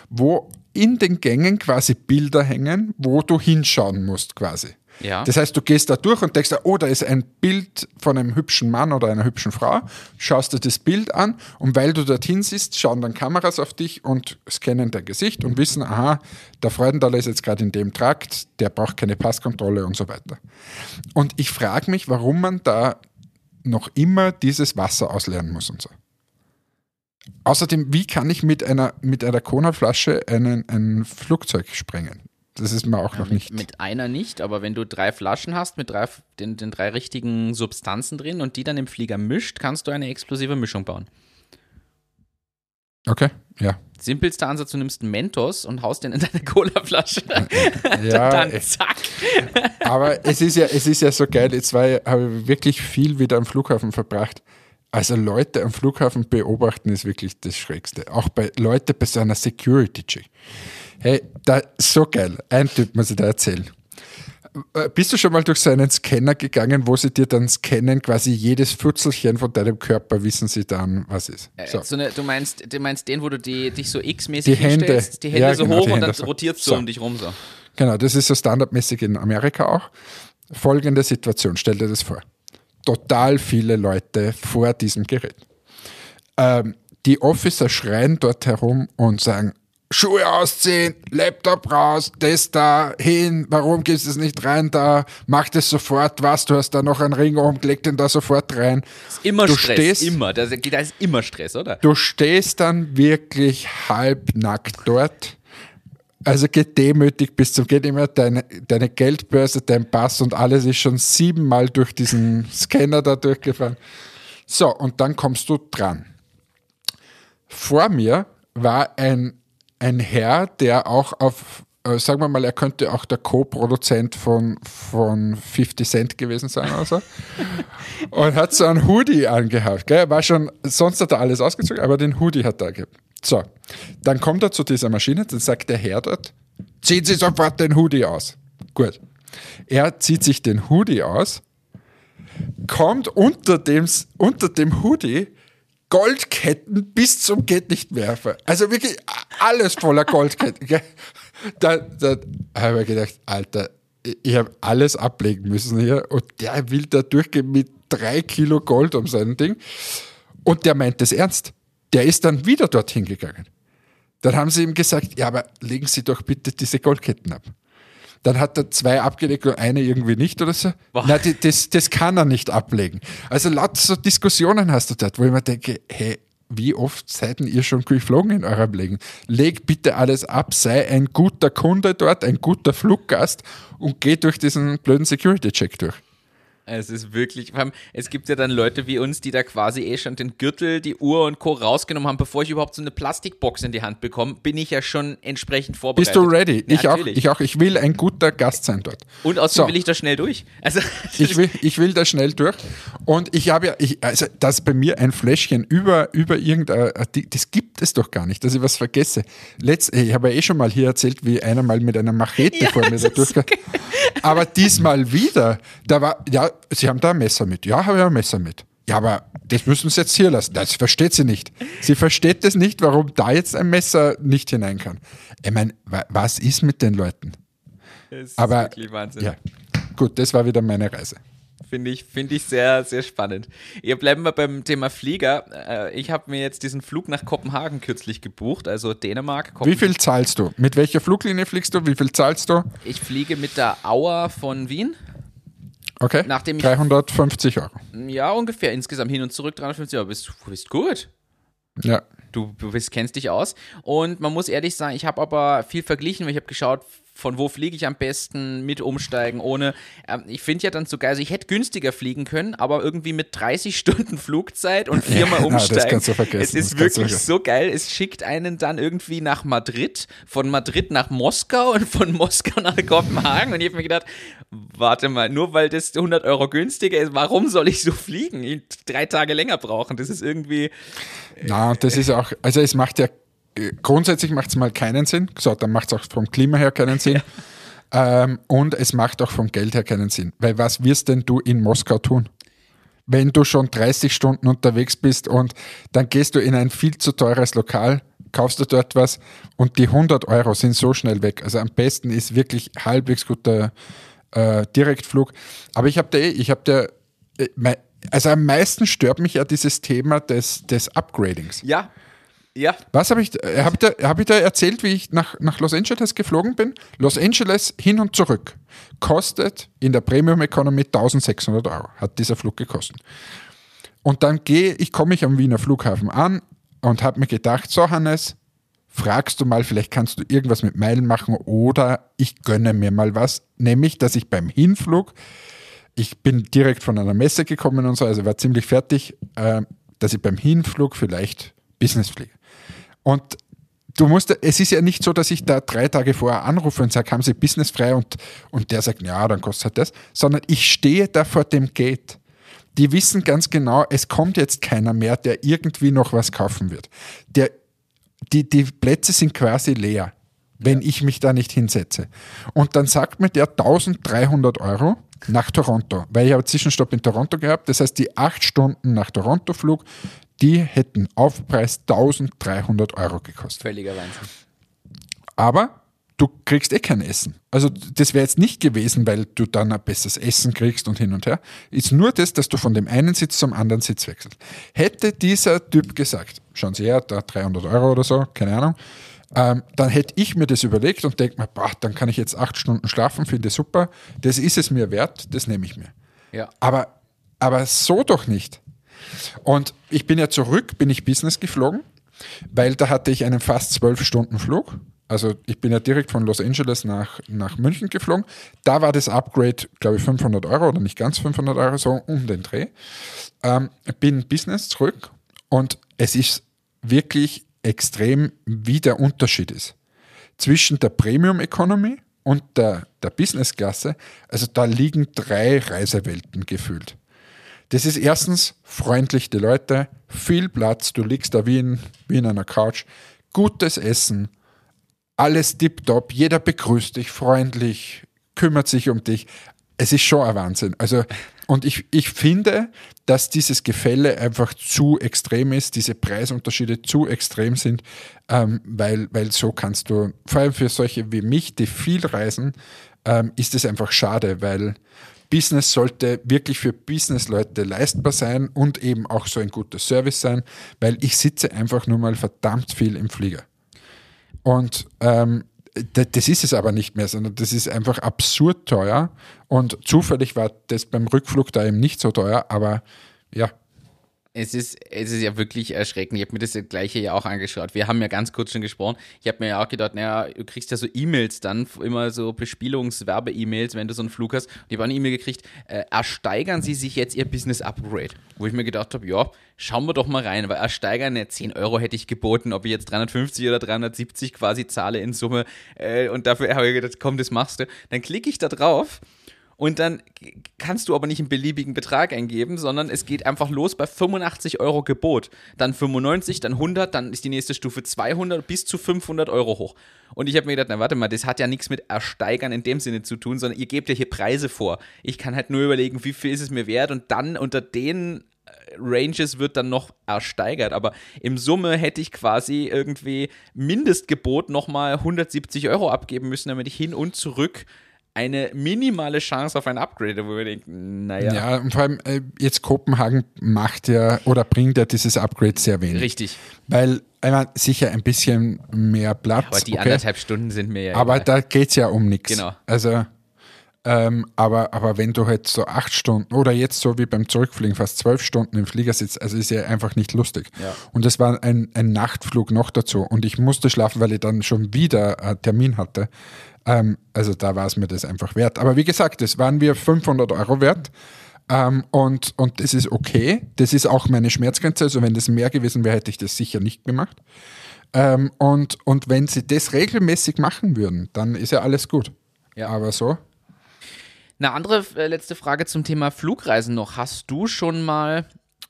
wo in den Gängen quasi Bilder hängen, wo du hinschauen musst quasi. Ja. Das heißt, du gehst da durch und denkst, oh, da ist ein Bild von einem hübschen Mann oder einer hübschen Frau, schaust dir das Bild an und weil du dorthin siehst, schauen dann Kameras auf dich und scannen dein Gesicht und wissen, aha, der Freudendaler ist jetzt gerade in dem Trakt, der braucht keine Passkontrolle und so weiter. Und ich frage mich, warum man da noch immer dieses Wasser ausleeren muss und so. Außerdem, wie kann ich mit einer, mit einer Cola-Flasche einen, ein Flugzeug sprengen? Das ist mir auch noch nicht. Mit einer nicht, aber wenn du drei Flaschen hast mit drei, den, den drei richtigen Substanzen drin und die dann im Flieger mischt, kannst du eine explosive Mischung bauen. Okay, ja. Simpelster Ansatz, du nimmst einen Mentos und haust den in deine Colaflasche. Ja, dann zack. aber es ist ja, es ist ja so geil. Jetzt war habe ich wirklich viel wieder am Flughafen verbracht. Also Leute am Flughafen beobachten ist wirklich das Schrägste. Auch bei Leute bei so einer Security-Check. Hey, da so geil. Ein Typ muss ich da erzählen. Äh, Bist du schon mal durch so einen Scanner gegangen, wo sie dir dann scannen, quasi jedes Futzelchen von deinem Körper, wissen sie dann, was ist? So. So eine, du, meinst, du meinst den, wo du die, dich so x-mäßig Die Hände. hinstellst, die Hände Ja, so genau, hoch die und Hände dann so. rotierst du So. um dich rum so. Genau, das ist so standardmäßig in Amerika auch. Folgende Situation, stell dir das vor. Total viele Leute vor diesem Gerät. Ähm, die Officer schreien dort herum und sagen, Schuhe ausziehen, Laptop raus, das da hin, warum gibst du es nicht rein da, mach das sofort, was, du hast da noch einen Ring oben, leg den da sofort rein. Ist immer Du Stress, stehst- immer. Da, ist immer Stress, oder? Du stehst dann wirklich halbnackt dort. Also gedemütigt bis zum geht immer deine, deine Geldbörse, dein Pass und alles ist schon siebenmal durch diesen Scanner da durchgefahren. So, und dann kommst du dran. Vor mir war ein, ein Herr, der auch auf, äh, sagen wir mal, er könnte auch der Co-Produzent von, von 50 Cent gewesen sein oder so. und hat so einen Hoodie angehabt. Gell? Er war schon, sonst hat er alles ausgezogen, aber den Hoodie hat er gehabt. So, dann kommt er zu dieser Maschine, dann sagt der Herr dort, ziehen Sie sofort den Hoodie aus. Gut. Er zieht sich den Hoodie aus, kommt unter dem, unter dem Hoodie Goldketten bis zum geht nicht mehr. Also wirklich alles voller Goldketten. gell? Da, da habe ich gedacht, Alter, ich habe alles ablegen müssen hier und der will da durchgehen mit drei Kilo Gold um sein Ding. Und der meint das ernst. Der ist dann wieder dorthin gegangen. Dann haben sie ihm gesagt, ja, aber legen Sie doch bitte diese Goldketten ab. Dann hat er zwei abgelegt und eine irgendwie nicht oder so. Boah. Na, die, das, das kann er nicht ablegen. Also laut so Diskussionen hast du dort, wo ich mir denke, hey, wie oft seid denn ihr schon geflogen in eurem Leben? Leg bitte alles ab, sei ein guter Kunde dort, ein guter Fluggast und geh durch diesen blöden Security-Check durch. Es ist wirklich, es gibt ja dann Leute wie uns, die da quasi eh schon den Gürtel, die Uhr und Co. rausgenommen haben, bevor ich überhaupt so eine Plastikbox in die Hand bekomme, bin ich ja schon entsprechend vorbereitet. Bist du ready? Ich auch, ich auch. Ich will ein guter Gast sein dort. Und außerdem So. will ich da schnell durch. Also, Ich will, ich will da schnell durch. Und ich habe ja, ich, also, dass bei mir ein Fläschchen über, über irgendein, das gibt es doch gar nicht, dass ich was vergesse. Letzt, ich habe ja eh schon mal hier erzählt, wie einer mal mit einer Machete vor mir da durchkam. Aber diesmal wieder, da war, ja, Sie haben da ein Messer mit. Ja, habe ich ein Messer mit. Ja, aber das müssen Sie jetzt hier lassen. Das versteht sie nicht. Sie versteht das nicht, warum da jetzt ein Messer nicht hinein kann. Ich meine, wa- was ist mit den Leuten? es ist Aber, wirklich Wahnsinn. ja, gut, das war wieder meine Reise. Finde ich, finde ich sehr, sehr spannend. Ja, bleiben wir beim Thema Flieger. Äh, Ich habe mir jetzt diesen Flug nach Kopenhagen kürzlich gebucht, also Dänemark. Wie viel zahlst du? Mit welcher Fluglinie fliegst du? Wie viel zahlst du? Ich fliege mit der Auer von Wien. Okay. Nachdem ich- 350 Euro. Ja, ungefähr insgesamt hin und zurück 350 Euro. Bist, du bist gut. Ja. Du, du bist, kennst dich aus. Und man muss ehrlich sagen, ich habe aber viel verglichen, weil ich habe geschaut, von wo fliege ich am besten, mit umsteigen, ohne. Ähm, ich finde ja dann so geil, also ich hätte günstiger fliegen können, aber irgendwie mit 30 Stunden Flugzeit und viermal Ja, das umsteigen. kannst du vergessen, Es das ist wirklich so geil. Es schickt einen dann irgendwie nach Madrid, von Madrid nach Moskau und von Moskau nach Kopenhagen. Und ich habe mir gedacht, warte mal, nur weil das 100 Euro günstiger ist, warum soll ich so fliegen? Ich drei Tage länger brauchen. Das ist irgendwie. Na, das ist auch, also es macht ja, äh, grundsätzlich macht es mal keinen Sinn. So, dann macht es auch vom Klima her keinen Sinn. Ähm, und es macht auch vom Geld her keinen Sinn. Weil was wirst denn du in Moskau tun? Wenn du schon 30 Stunden unterwegs bist und dann gehst du in ein viel zu teures Lokal, kaufst du dort was und die 100 Euro sind so schnell weg. Also am besten ist wirklich halbwegs guter äh, Direktflug. Aber ich habe da, eh- ich habe da, äh, also am meisten stört mich ja dieses Thema des, des Upgradings. Ja. Ja. Was habe ich, äh, hab ich, da, hab ich da erzählt, wie ich nach, nach Los Angeles geflogen bin? Los Angeles hin und zurück kostet in der Premium Economy 1600 Euro, hat dieser Flug gekostet. Und dann gehe ich, komme ich am Wiener Flughafen an und habe mir gedacht, so Hannes, fragst du mal, vielleicht kannst du irgendwas mit Meilen machen oder ich gönne mir mal was, nämlich, dass ich beim Hinflug, ich bin direkt von einer Messe gekommen und so, also war ziemlich fertig, äh, dass ich beim Hinflug vielleicht Business fliege. Und du musst, es ist ja nicht so, dass ich da drei Tage vorher anrufe und sage, haben Sie Business frei und, und der sagt, ja, dann kostet halt das, sondern ich stehe da vor dem Gate. Die wissen ganz genau, es kommt jetzt keiner mehr, der irgendwie noch was kaufen wird. Der, die, die Plätze sind quasi leer, wenn ich mich da nicht hinsetze. Und dann sagt mir der 1300 Euro nach Toronto, weil ich habe Zwischenstopp in Toronto gehabt. Das heißt, die acht Stunden nach Toronto Flug, die hätten Aufpreis 1300 Euro gekostet. Völliger Wahnsinn. Aber du kriegst eh kein Essen. Also das wäre jetzt nicht gewesen, weil du dann ein besseres Essen kriegst und hin und her. Ist nur das, dass du von dem einen Sitz zum anderen Sitz wechselst. Hätte dieser Typ gesagt, schauen Sie her, da 300 Euro oder so, keine Ahnung, ähm, dann hätte ich mir das überlegt und denke mir, boah, dann kann ich jetzt acht Stunden schlafen, finde super, das ist es mir wert, das nehme ich mir. Ja. Aber, aber so doch nicht. Und ich bin ja zurück, bin ich Business geflogen, weil da hatte ich einen fast zwölf Stunden Flug. Also ich bin ja direkt von Los Angeles nach, nach München geflogen. Da war das Upgrade, glaube ich, 500 Euro oder nicht ganz 500 Euro, so um den Dreh. Ähm, bin Business zurück und es ist wirklich extrem, wie der Unterschied ist zwischen der Premium Economy und der, der Business Klasse. Also da liegen drei Reisewelten gefühlt. Das ist erstens freundlich die Leute, viel Platz, du liegst da wie in, wie in einer Couch, gutes Essen, alles tipptopp, jeder begrüßt dich freundlich, kümmert sich um dich. Es ist schon ein Wahnsinn. Also, und ich, ich finde, dass dieses Gefälle einfach zu extrem ist, diese Preisunterschiede zu extrem sind, ähm, weil, weil so kannst du, vor allem für solche wie mich, die viel reisen, ähm, ist es einfach schade, weil Business sollte wirklich für Businessleute leistbar sein und eben auch so ein guter Service sein, weil ich sitze einfach nur mal verdammt viel im Flieger. Und ähm, das ist es aber nicht mehr, sondern das ist einfach absurd teuer. Und zufällig war das beim Rückflug da eben nicht so teuer, aber ja, Es ist, es ist ja wirklich erschreckend. Ich habe mir das gleiche ja auch angeschaut. Wir haben ja ganz kurz schon gesprochen. Ich habe mir ja auch gedacht, naja, du kriegst ja so E-Mails dann, immer so Bespielungswerbe-E-Mails, wenn du so einen Flug hast. Und ich habe eine E-Mail gekriegt, äh, ersteigern Sie sich jetzt Ihr Business Upgrade. Wo ich mir gedacht habe, ja, schauen wir doch mal rein, weil ersteigern, ne, 10 Euro hätte ich geboten, ob ich jetzt 350 oder 370 quasi zahle in Summe. Äh, und dafür habe ich gedacht, komm, das machst du. Dann klicke ich da drauf. Und dann kannst du aber nicht einen beliebigen Betrag eingeben, sondern es geht einfach los bei 85 Euro Gebot. Dann 95, dann 100, dann ist die nächste Stufe 200 bis zu 500 Euro hoch. Und ich habe mir gedacht, na warte mal, das hat ja nichts mit Ersteigern in dem Sinne zu tun, sondern ihr gebt ja hier Preise vor. Ich kann halt nur überlegen, wie viel ist es mir wert und dann unter den äh, Ranges wird dann noch ersteigert, aber im Summe hätte ich quasi irgendwie Mindestgebot nochmal 170 Euro abgeben müssen, damit ich hin und zurück eine minimale Chance auf ein Upgrade, wo wir denken, naja, ja, und vor allem äh, jetzt Kopenhagen macht ja oder bringt ja dieses Upgrade sehr wenig. richtig. Weil, meine, sicher ein bisschen mehr Platz. Aber die okay. anderthalb Stunden sind ja Aber egal. da geht es ja um nichts. Genau. Also, Ähm, aber, aber wenn du halt so acht Stunden oder jetzt so wie beim Zurückfliegen fast zwölf Stunden im Flieger sitzt, also ist ja einfach nicht lustig. Ja. Und das war ein, ein Nachtflug noch dazu und ich musste schlafen, weil ich dann schon wieder einen Termin hatte. Ähm, also da war es mir das einfach wert. Aber wie gesagt, das waren wir 500 Euro wert. Ähm, und, und das ist okay. Das ist auch meine Schmerzgrenze. Also wenn das mehr gewesen wäre, hätte ich das sicher nicht gemacht. Ähm, und, und wenn sie das regelmäßig machen würden, dann ist ja alles gut. Ja. Aber so, Eine andere äh, letzte Frage zum Thema Flugreisen noch. Hast du schon mal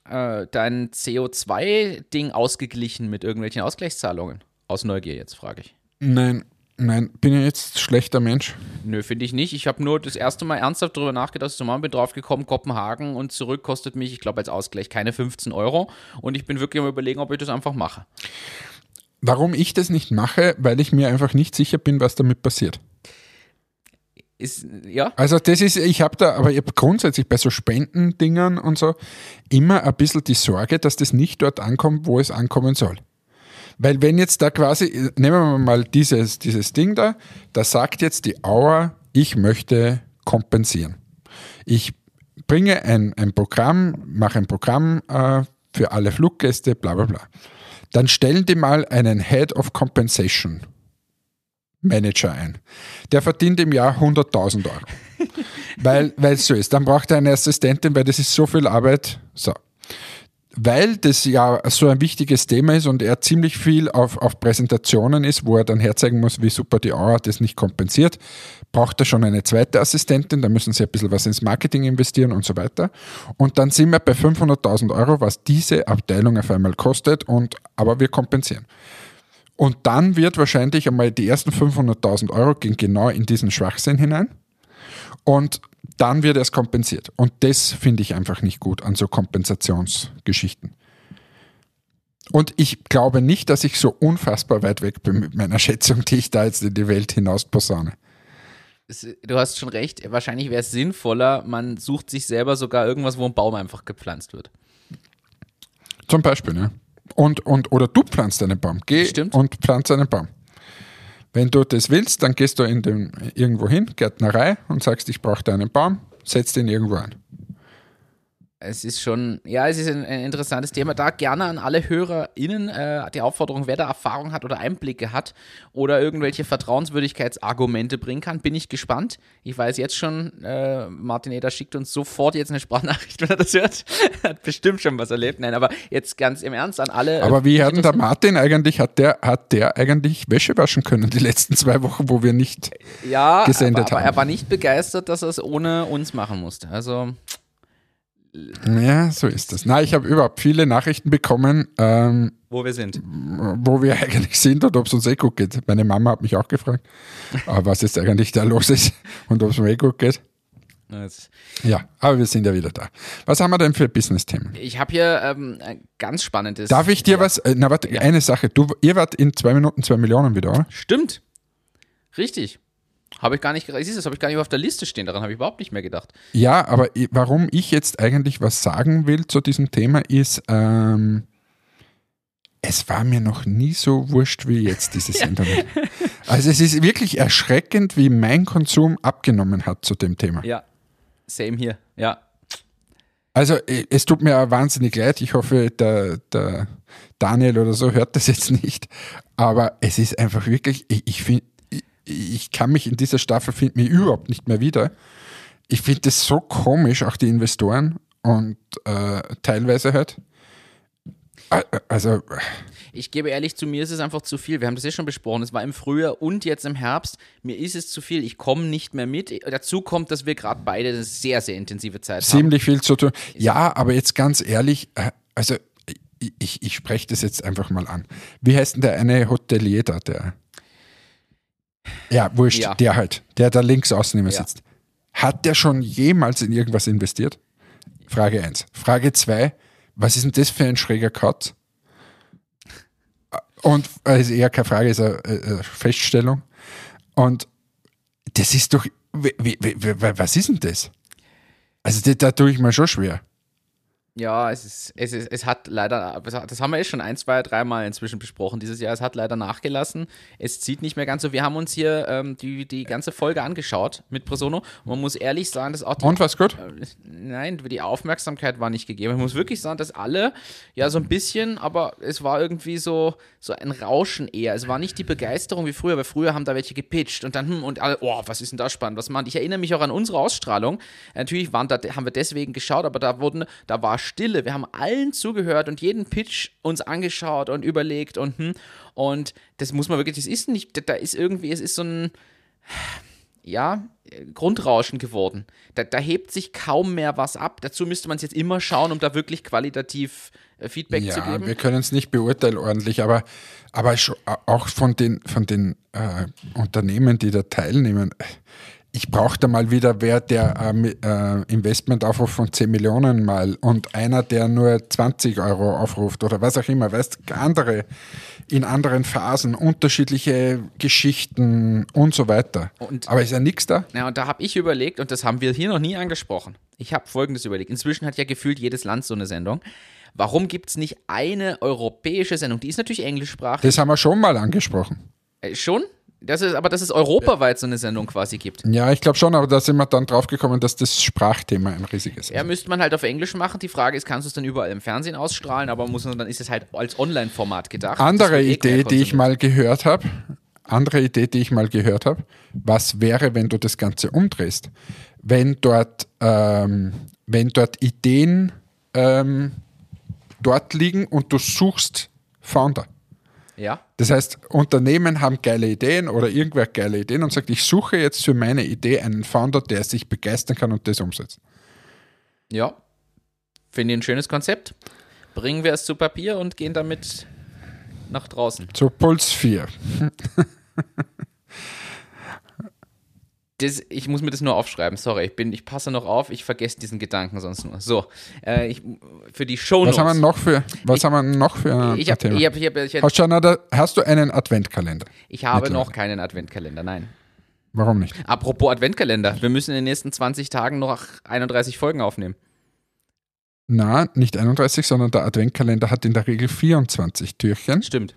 äh, dein CO2-Ding ausgeglichen mit irgendwelchen Ausgleichszahlungen? Aus Neugier jetzt, frage ich. nein, nein, bin ich jetzt schlechter Mensch? Nö, finde ich nicht. Ich habe nur das erste Mal ernsthaft darüber nachgedacht, zum Mal bin drauf gekommen, Kopenhagen und zurück kostet mich, ich glaube als Ausgleich, keine 15 Euro. Und ich bin wirklich am überlegen, ob ich das einfach mache. Warum ich das nicht mache, weil ich mir einfach nicht sicher bin, was damit passiert. Ist, ja, Also das ist, ich habe da, aber ich habe grundsätzlich bei so Spendendingern und so immer ein bisschen die Sorge, dass das nicht dort ankommt, wo es ankommen soll. Weil wenn jetzt da quasi, nehmen wir mal dieses, dieses Ding da, da sagt jetzt die Auer, ich möchte kompensieren. Ich bringe ein, ein Programm, mache ein Programm äh, für alle Fluggäste, bla bla bla. Dann stellen die mal einen Head of Compensation Manager ein. Der verdient im Jahr 100.000 Euro. weil weil es so ist. Dann braucht er eine Assistentin, weil das ist so viel Arbeit. So. Weil das ja so ein wichtiges Thema ist und er ziemlich viel auf, auf Präsentationen ist, wo er dann herzeigen muss, wie super die Aura das nicht kompensiert, braucht er schon eine zweite Assistentin, da müssen sie ein bisschen was ins Marketing investieren und so weiter. Und dann sind wir bei 500.000 Euro, was diese Abteilung auf einmal kostet, und, aber wir kompensieren. Und dann wird wahrscheinlich einmal die ersten 500.000 Euro gehen genau in diesen Schwachsinn hinein. Und dann wird es kompensiert. Und das finde ich einfach nicht gut an so Kompensationsgeschichten. Und ich glaube nicht, dass ich so unfassbar weit weg bin mit meiner Schätzung, die ich da jetzt in die Welt hinaus posaune. du hast schon recht. Wahrscheinlich wäre es sinnvoller, man sucht sich selber sogar irgendwas, wo ein Baum einfach gepflanzt wird. Zum Beispiel, ne? Und, und, oder du pflanzt einen Baum. Geh Stimmt. und pflanz einen Baum. Wenn du das willst, dann gehst du in den, irgendwo hin, Gärtnerei, und sagst, ich brauche da einen Baum, setz den irgendwo ein. Es ist schon, ja, es ist ein, ein interessantes Thema. Da gerne an alle HörerInnen äh, die Aufforderung, wer da Erfahrung hat oder Einblicke hat oder irgendwelche Vertrauenswürdigkeitsargumente bringen kann, bin ich gespannt. Ich weiß jetzt schon, äh, Martin Eder schickt uns sofort jetzt eine Sprachnachricht, wenn er das hört. hat bestimmt schon was erlebt. Nein, aber jetzt ganz im Ernst an alle. äh, Aber wie hat denn der Martin eigentlich, hat der, hat der eigentlich Wäsche waschen können die letzten zwei Wochen, wo wir nicht. ja, gesendet aber, aber haben. er war nicht begeistert, dass er es ohne uns machen musste. Also, Ja, so ist das. Na, ich habe überhaupt viele Nachrichten bekommen, ähm, wo wir sind. wo wir eigentlich sind und ob es uns eh gut geht. Meine Mama hat mich auch gefragt, was jetzt eigentlich da los ist und ob es mir eh gut geht. Ja, aber wir sind ja wieder da. Was haben wir denn für Business-Themen? Ich habe hier ähm, ein ganz spannendes. Darf ich dir was? Äh, na, warte, eine Sache. Du, ihr wart in zwei Minuten zwei Millionen wieder, oder? Stimmt. Richtig. Habe ich gar nicht, siehst das habe ich gar nicht auf der Liste stehen, daran habe ich überhaupt nicht mehr gedacht. Ja, aber warum ich jetzt eigentlich was sagen will zu diesem Thema ist, ähm, es war mir noch nie so wurscht wie jetzt dieses Internet. Also es ist wirklich erschreckend, wie mein Konsum abgenommen hat zu dem Thema. Ja. Same hier. Ja. Also äh, es tut mir wahnsinnig leid. Ich hoffe, der, der Daniel oder so hört das jetzt nicht. Aber es ist einfach wirklich, ich, ich finde, ich, kann mich in dieser Staffel find mich überhaupt nicht mehr wieder. Ich finde das so komisch, auch die Investoren und äh, teilweise halt. Äh, Also, Ich gebe ehrlich zu, mir ist es einfach zu viel. Wir haben das ja schon besprochen. Es war im Frühjahr und jetzt im Herbst. Mir ist es zu viel. Ich komme nicht mehr mit. Dazu kommt, dass wir gerade beide eine sehr, sehr intensive Zeit haben. ziemlich viel zu tun. Ja, aber jetzt ganz ehrlich, äh, also ich, ich, ich spreche das jetzt einfach mal an. Wie heißt denn der eine Hotelier da, der? Ja, wurscht, Ja. der halt, der da links außen immer Ja. sitzt. Hat der schon jemals in irgendwas investiert? Frage 1. Frage 2, was ist denn das für ein schräger Cut? Und äh, ist eher keine Frage, ist eine äh, Feststellung. Und das ist doch, was ist denn das? Also da, da tue ich mir schon schwer. Ja, es ist, es ist, es hat leider, das haben wir jetzt schon ein, zwei, dreimal inzwischen besprochen dieses Jahr. Es hat leider nachgelassen. Es zieht nicht mehr ganz so. Wir haben uns hier ähm, die, die ganze Folge angeschaut mit Presono. Und man muss ehrlich sagen, dass auch die, Und was gut? Äh, nein, die Aufmerksamkeit war nicht gegeben. Man muss wirklich sagen, dass alle, ja, so ein bisschen, aber es war irgendwie so, so ein Rauschen eher. Es war nicht die Begeisterung wie früher, weil früher haben da welche gepitcht und dann, hm, und alle, oh, was ist denn da spannend, was man. Ich erinnere mich auch an unsere Ausstrahlung. Natürlich waren da, haben wir deswegen geschaut, aber da wurden, da war Stille. Wir haben allen zugehört und jeden Pitch uns angeschaut und überlegt und hm. Und das muss man wirklich, das ist nicht, da ist irgendwie, es ist so ein, ja, Grundrauschen geworden. Da, da hebt sich kaum mehr was ab. Dazu müsste man es jetzt immer schauen, um da wirklich qualitativ äh, Feedback ja, zu geben. wir können es nicht beurteilen ordentlich, aber, aber schon, auch von den, von den äh, Unternehmen, die da teilnehmen, ich brauche da mal wieder wer, der äh, äh, Investmentaufruf von 10 Millionen mal und einer, der nur 20 Euro aufruft oder was auch immer, weißt andere in anderen Phasen, unterschiedliche Geschichten und so weiter. Und, Aber ist ja nichts da. Ja, und da habe ich überlegt, und das haben wir hier noch nie angesprochen. Ich habe Folgendes überlegt. Inzwischen hat ja gefühlt jedes Land so eine Sendung. Warum gibt es nicht eine europäische Sendung? Die ist natürlich englischsprachig. Das haben wir schon mal angesprochen. Äh, schon? Das ist, aber dass es europaweit so eine Sendung quasi gibt. Ja, ich glaube schon, aber da sind wir dann drauf gekommen, dass das Sprachthema ein riesiges ist. Ja, müsste man halt auf Englisch machen. Die Frage ist, kannst du es dann überall im Fernsehen ausstrahlen, aber muss man, dann ist es halt als Online-Format gedacht. Andere eh Idee, die ich mal gehört habe, andere Idee, die ich mal gehört habe, was wäre, wenn du das Ganze umdrehst? Wenn dort, ähm, wenn dort Ideen ähm, dort liegen und du suchst Founder. Ja. Das heißt, Unternehmen haben geile Ideen oder irgendwer geile Ideen und sagt, ich suche jetzt für meine Idee einen Founder, der sich begeistern kann und das umsetzt. Ja. Finde ich ein schönes Konzept. Bringen wir es zu Papier und gehen damit nach draußen. Zu Puls 4. das, ich muss mir das nur aufschreiben, sorry, ich, bin, ich passe noch auf, ich vergesse diesen Gedanken sonst nur. So, äh, ich, für die Show Was haben wir noch für, was ich, haben wir noch für ich hab? Ich hab, ich hab, ich hast, du hast du einen Adventkalender? Ich habe noch keinen Adventkalender, nein. Warum nicht? Apropos Adventkalender, wir müssen in den nächsten 20 Tagen noch 31 Folgen aufnehmen. Na, nicht 31, sondern der Adventkalender hat in der Regel 24 Türchen. Stimmt.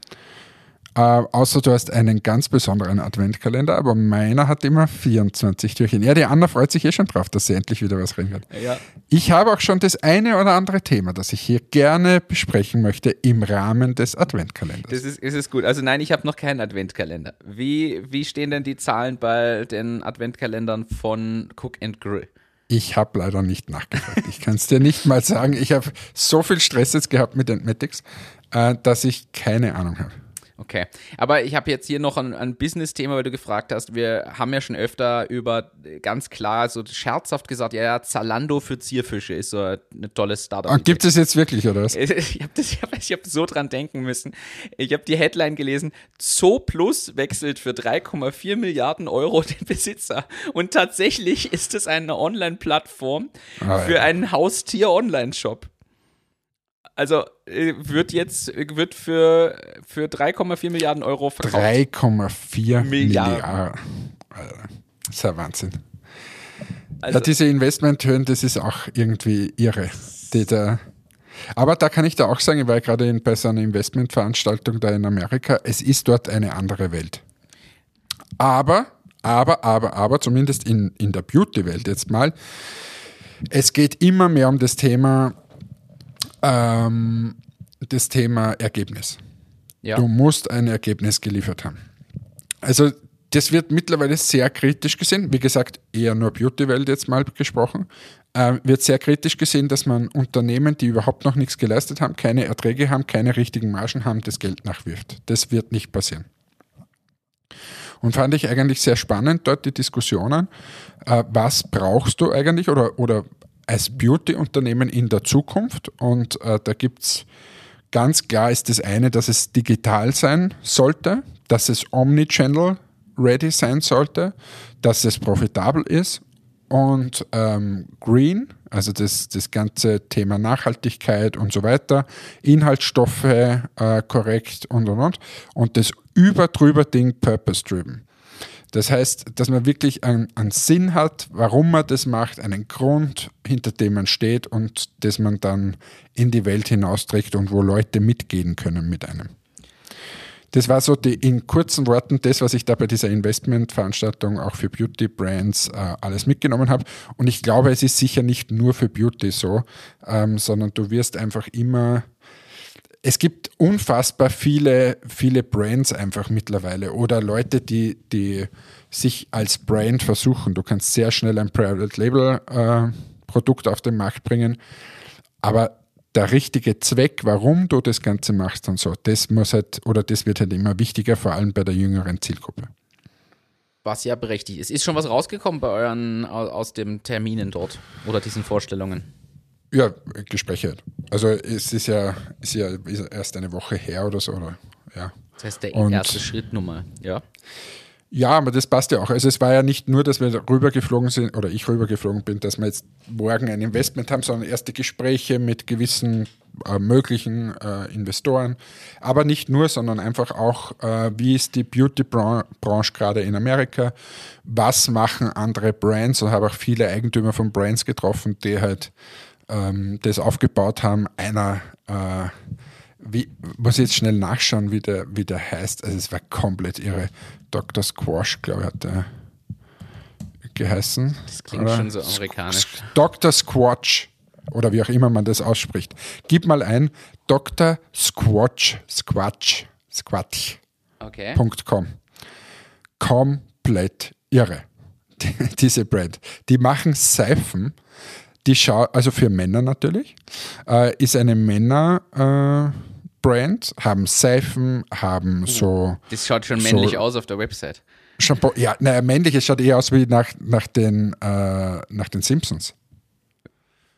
Äh, außer du hast einen ganz besonderen Adventkalender, aber meiner hat immer 24 Türchen. Ja, die Anna freut sich eh schon drauf, dass sie endlich wieder was reden hat. Ja. Ich habe auch schon das eine oder andere Thema, das ich hier gerne besprechen möchte im Rahmen des Adventkalenders. Das ist, ist es gut. Also nein, ich habe noch keinen Adventkalender. Wie, wie stehen denn die Zahlen bei den Adventkalendern von Cook and Grill? Ich habe leider nicht nachgefragt. Ich kann es dir nicht mal sagen. Ich habe so viel Stress jetzt gehabt mit Entmatics, äh, dass ich keine Ahnung habe. Okay, aber ich habe jetzt hier noch ein, ein Business-Thema, weil du gefragt hast. Wir haben ja schon öfter über ganz klar so scherzhaft gesagt, ja, ja Zalando für Zierfische ist so eine tolle Startup. Und gibt es jetzt wirklich, oder was? Ich habe hab, hab so dran denken müssen. Ich habe die Headline gelesen, Zoo Plus wechselt für 3,4 Milliarden Euro den Besitzer. Und tatsächlich ist es eine Online-Plattform ah, für ja. einen Haustier-Online-Shop. Also äh, wird jetzt wird für, für 3,4 Milliarden Euro verkauft. 3,4 Milliarden. Milliarden. Das ist ja Wahnsinn. Also, ja, diese Investmenthöhen, das ist auch irgendwie irre. Die da, aber da kann ich da auch sagen, ich war gerade in, bei so einer Investmentveranstaltung da in Amerika, es ist dort eine andere Welt. Aber, aber, aber, aber, zumindest in, in der Beauty-Welt jetzt mal, es geht immer mehr um das Thema ähm, das Thema Ergebnis. Ja. Du musst ein Ergebnis geliefert haben. Also das wird mittlerweile sehr kritisch gesehen. Wie gesagt, eher nur Beauty-Welt jetzt mal gesprochen. Äh, wird sehr kritisch gesehen, dass man Unternehmen, die überhaupt noch nichts geleistet haben, keine Erträge haben, keine richtigen Margen haben, das Geld nachwirft. Das wird nicht passieren. Und fand ich eigentlich sehr spannend dort die Diskussionen. Äh, was brauchst du eigentlich oder, oder als Beauty-Unternehmen in der Zukunft. Und äh, da gibt es ganz klar ist das eine, dass es digital sein sollte, dass es Omnichannel ready sein sollte, dass es profitabel ist und ähm, Green, also das, das ganze Thema Nachhaltigkeit und so weiter, Inhaltsstoffe äh, korrekt und und und und das über drüber Ding Purpose Driven. Das heißt, dass man wirklich einen, einen, Sinn hat, warum man das macht, einen Grund, hinter dem man steht und das man dann in die Welt hinausträgt und wo Leute mitgehen können mit einem. Das war so die, in kurzen Worten das, was ich da bei dieser Investmentveranstaltung auch für Beauty Brands äh, alles mitgenommen habe. Und ich glaube, es ist sicher nicht nur für Beauty so, ähm, sondern du wirst einfach immer es gibt unfassbar viele, viele Brands einfach mittlerweile oder Leute, die, die sich als Brand versuchen. Du kannst sehr schnell ein Private Label äh, Produkt auf den Markt bringen, aber der richtige Zweck, warum du das Ganze machst und so, das muss halt, oder das wird halt immer wichtiger, vor allem bei der jüngeren Zielgruppe. Was ja berechtigt ist. Ist schon was rausgekommen bei euren aus den Terminen dort oder diesen Vorstellungen? Ja, Gespräche. Also es ist ja, ist ja erst eine Woche her oder so. Oder, ja. Das heißt, der und erste Schritt Nummer, ja. Ja, aber das passt ja auch. Also es war ja nicht nur, dass wir rübergeflogen sind oder ich rübergeflogen bin, dass wir jetzt morgen ein Investment haben, sondern erste Gespräche mit gewissen äh, möglichen äh, Investoren. Aber nicht nur, sondern einfach auch, äh, wie ist die Beauty-Branche gerade in Amerika? Was machen andere Brands? Und habe auch viele Eigentümer von Brands getroffen, die halt ähm, das aufgebaut haben. Einer äh, wie, muss ich jetzt schnell nachschauen, wie der, wie der heißt. Also es war komplett irre. Dr. Squash, glaube ich, hat der geheißen. Das klingt oder? schon so amerikanisch. Dr. Squatch oder wie auch immer man das ausspricht. Gib mal ein Dr. Squatch, Squatch, Squatch. Okay. .com. Komplett irre. diese Brand. Die machen Seifen, die schau also für Männer natürlich, äh, ist eine Männer, äh, Brand, haben Seifen, haben hm. so. Das schaut schon männlich so aus auf der Website. Shampoo, ja, naja, männlich, es schaut eher aus wie nach, nach, den, äh, nach den Simpsons.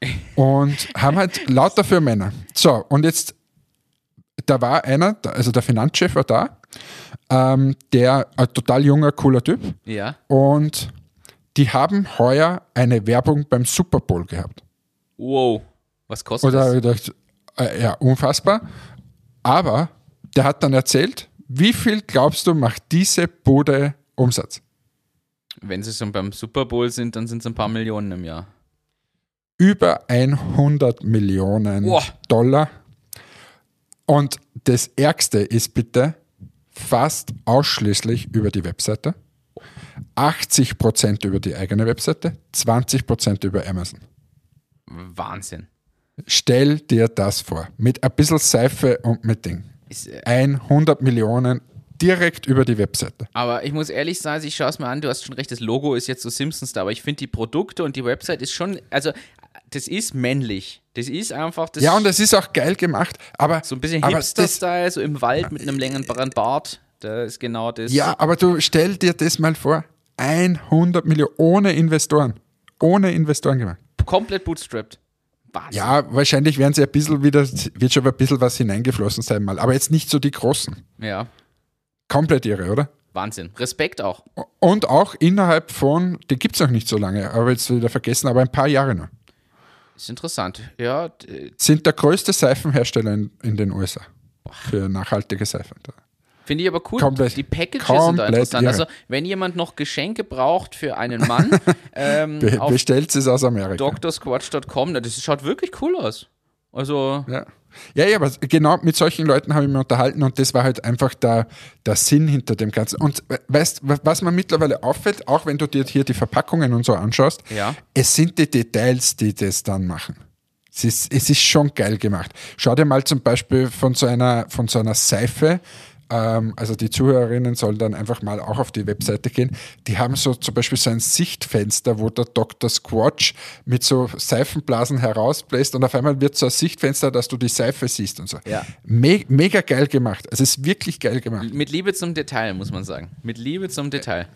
Und haben halt lauter für Männer. So, und jetzt, da war einer, also der Finanzchef war da, ähm, der ein total junger, cooler Typ. Ja. Und die haben heuer eine Werbung beim Super Bowl gehabt. Wow, was kostet Oder das? Gedacht, äh, ja, unfassbar. Aber der hat dann erzählt, wie viel glaubst du macht diese Bude Umsatz? Wenn sie schon beim Super Bowl sind, dann sind es ein paar Millionen im Jahr. Über 100 Millionen wow. Dollar. Und das Ärgste ist bitte fast ausschließlich über die Webseite. 80% über die eigene Webseite, 20% über Amazon. Wahnsinn. Stell dir das vor. Mit ein bisschen Seife und mit Ding. Ist, äh 100 Millionen direkt über die Webseite. Aber ich muss ehrlich sagen, ich schaue es mir an, du hast schon recht, das Logo ist jetzt so Simpsons da, aber ich finde die Produkte und die Website ist schon, also das ist männlich. Das ist einfach das. Ja, und es ist auch geil gemacht, aber. So ein bisschen Hipster-Style, so im Wald mit einem längeren Bart. Da ist genau das. Ja, aber du stell dir das mal vor. 100 Millionen ohne Investoren. Ohne Investoren gemacht. Komplett bootstrapped. Wahnsinn. Ja, wahrscheinlich werden sie ein bisschen wieder, wird schon ein bisschen was hineingeflossen sein mal, aber jetzt nicht so die großen. Ja. Komplett irre, oder? Wahnsinn. Respekt auch. Und auch innerhalb von, die gibt es noch nicht so lange, aber jetzt wieder vergessen, aber ein paar Jahre noch. Ist interessant, ja. Sind der größte Seifenhersteller in, in den USA für nachhaltige Seifen. Finde ich aber cool. Komplett, die Packages sind da interessant. Ja. Also, wenn jemand noch Geschenke braucht für einen Mann, ähm, Be bestellt es aus Amerika. drsquatch.com, das schaut wirklich cool aus. Also. Ja. Ja, ja, aber genau mit solchen Leuten habe ich mich unterhalten und das war halt einfach der, der Sinn hinter dem Ganzen. Und weißt, was mir mittlerweile auffällt, auch wenn du dir hier die Verpackungen und so anschaust, ja. es sind die Details, die das dann machen. Es ist, es ist schon geil gemacht. Schau dir mal zum Beispiel von so einer, von so einer Seife, also die Zuhörerinnen sollen dann einfach mal auch auf die Webseite gehen. Die haben so zum Beispiel so ein Sichtfenster, wo der Dr. Squatch mit so Seifenblasen herausbläst und auf einmal wird so ein Sichtfenster, dass du die Seife siehst und so. Ja. Me mega geil gemacht. Es ist wirklich geil gemacht. Mit Liebe zum Detail, muss man sagen. Mit Liebe zum Detail.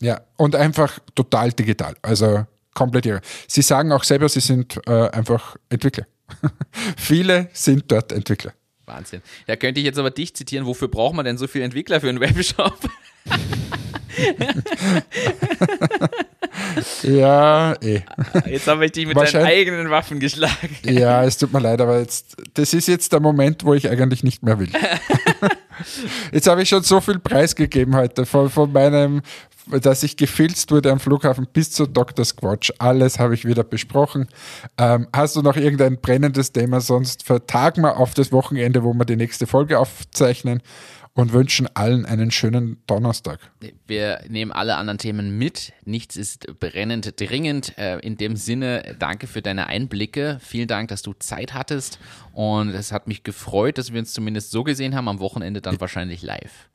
Ja, und einfach total digital. Also komplett irre. Sie sagen auch selber, sie sind äh, einfach Entwickler. Viele sind dort Entwickler. Wahnsinn. Da könnte ich jetzt aber dich zitieren, wofür braucht man denn so viele Entwickler für einen Webshop? ja, eh. Jetzt habe ich dich mit deinen eigenen Waffen geschlagen. Ja, es tut mir leid, aber jetzt, das ist jetzt der Moment, wo ich eigentlich nicht mehr will. jetzt habe ich schon so viel preisgegeben heute von, von meinem dass ich gefilzt wurde am Flughafen bis zu Dr. Squatch. Alles habe ich wieder besprochen. Ähm, hast du noch irgendein brennendes Thema? Sonst vertagen wir auf das Wochenende, wo wir die nächste Folge aufzeichnen und wünschen allen einen schönen Donnerstag. Wir nehmen alle anderen Themen mit. Nichts ist brennend dringend. Äh, in dem Sinne, danke für deine Einblicke. Vielen Dank, dass du Zeit hattest. Und es hat mich gefreut, dass wir uns zumindest so gesehen haben. Am Wochenende dann wahrscheinlich live.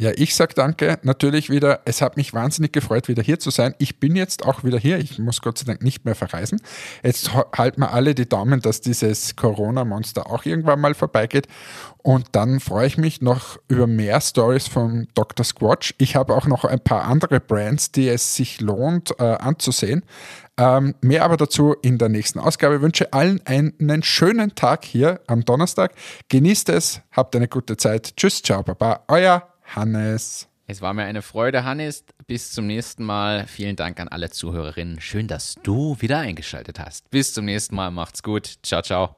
Ja, ich sag danke. Natürlich wieder, es hat mich wahnsinnig gefreut, wieder hier zu sein. Ich bin jetzt auch wieder hier. Ich muss Gott sei Dank nicht mehr verreisen. Jetzt halten wir alle die Daumen, dass dieses Corona-Monster auch irgendwann mal vorbeigeht. Und dann freue ich mich noch über mehr Stories von Dr. Squatch. Ich habe auch noch ein paar andere Brands, die es sich lohnt äh, anzusehen. Ähm, mehr aber dazu in der nächsten Ausgabe. Ich wünsche allen einen schönen Tag hier am Donnerstag. Genießt es, habt eine gute Zeit. Tschüss, ciao, baba. Euer Hannes. Es war mir eine Freude, Hannes. Bis zum nächsten Mal. Vielen Dank an alle Zuhörerinnen. Schön, dass du wieder eingeschaltet hast. Bis zum nächsten Mal. Macht's gut. Ciao, ciao.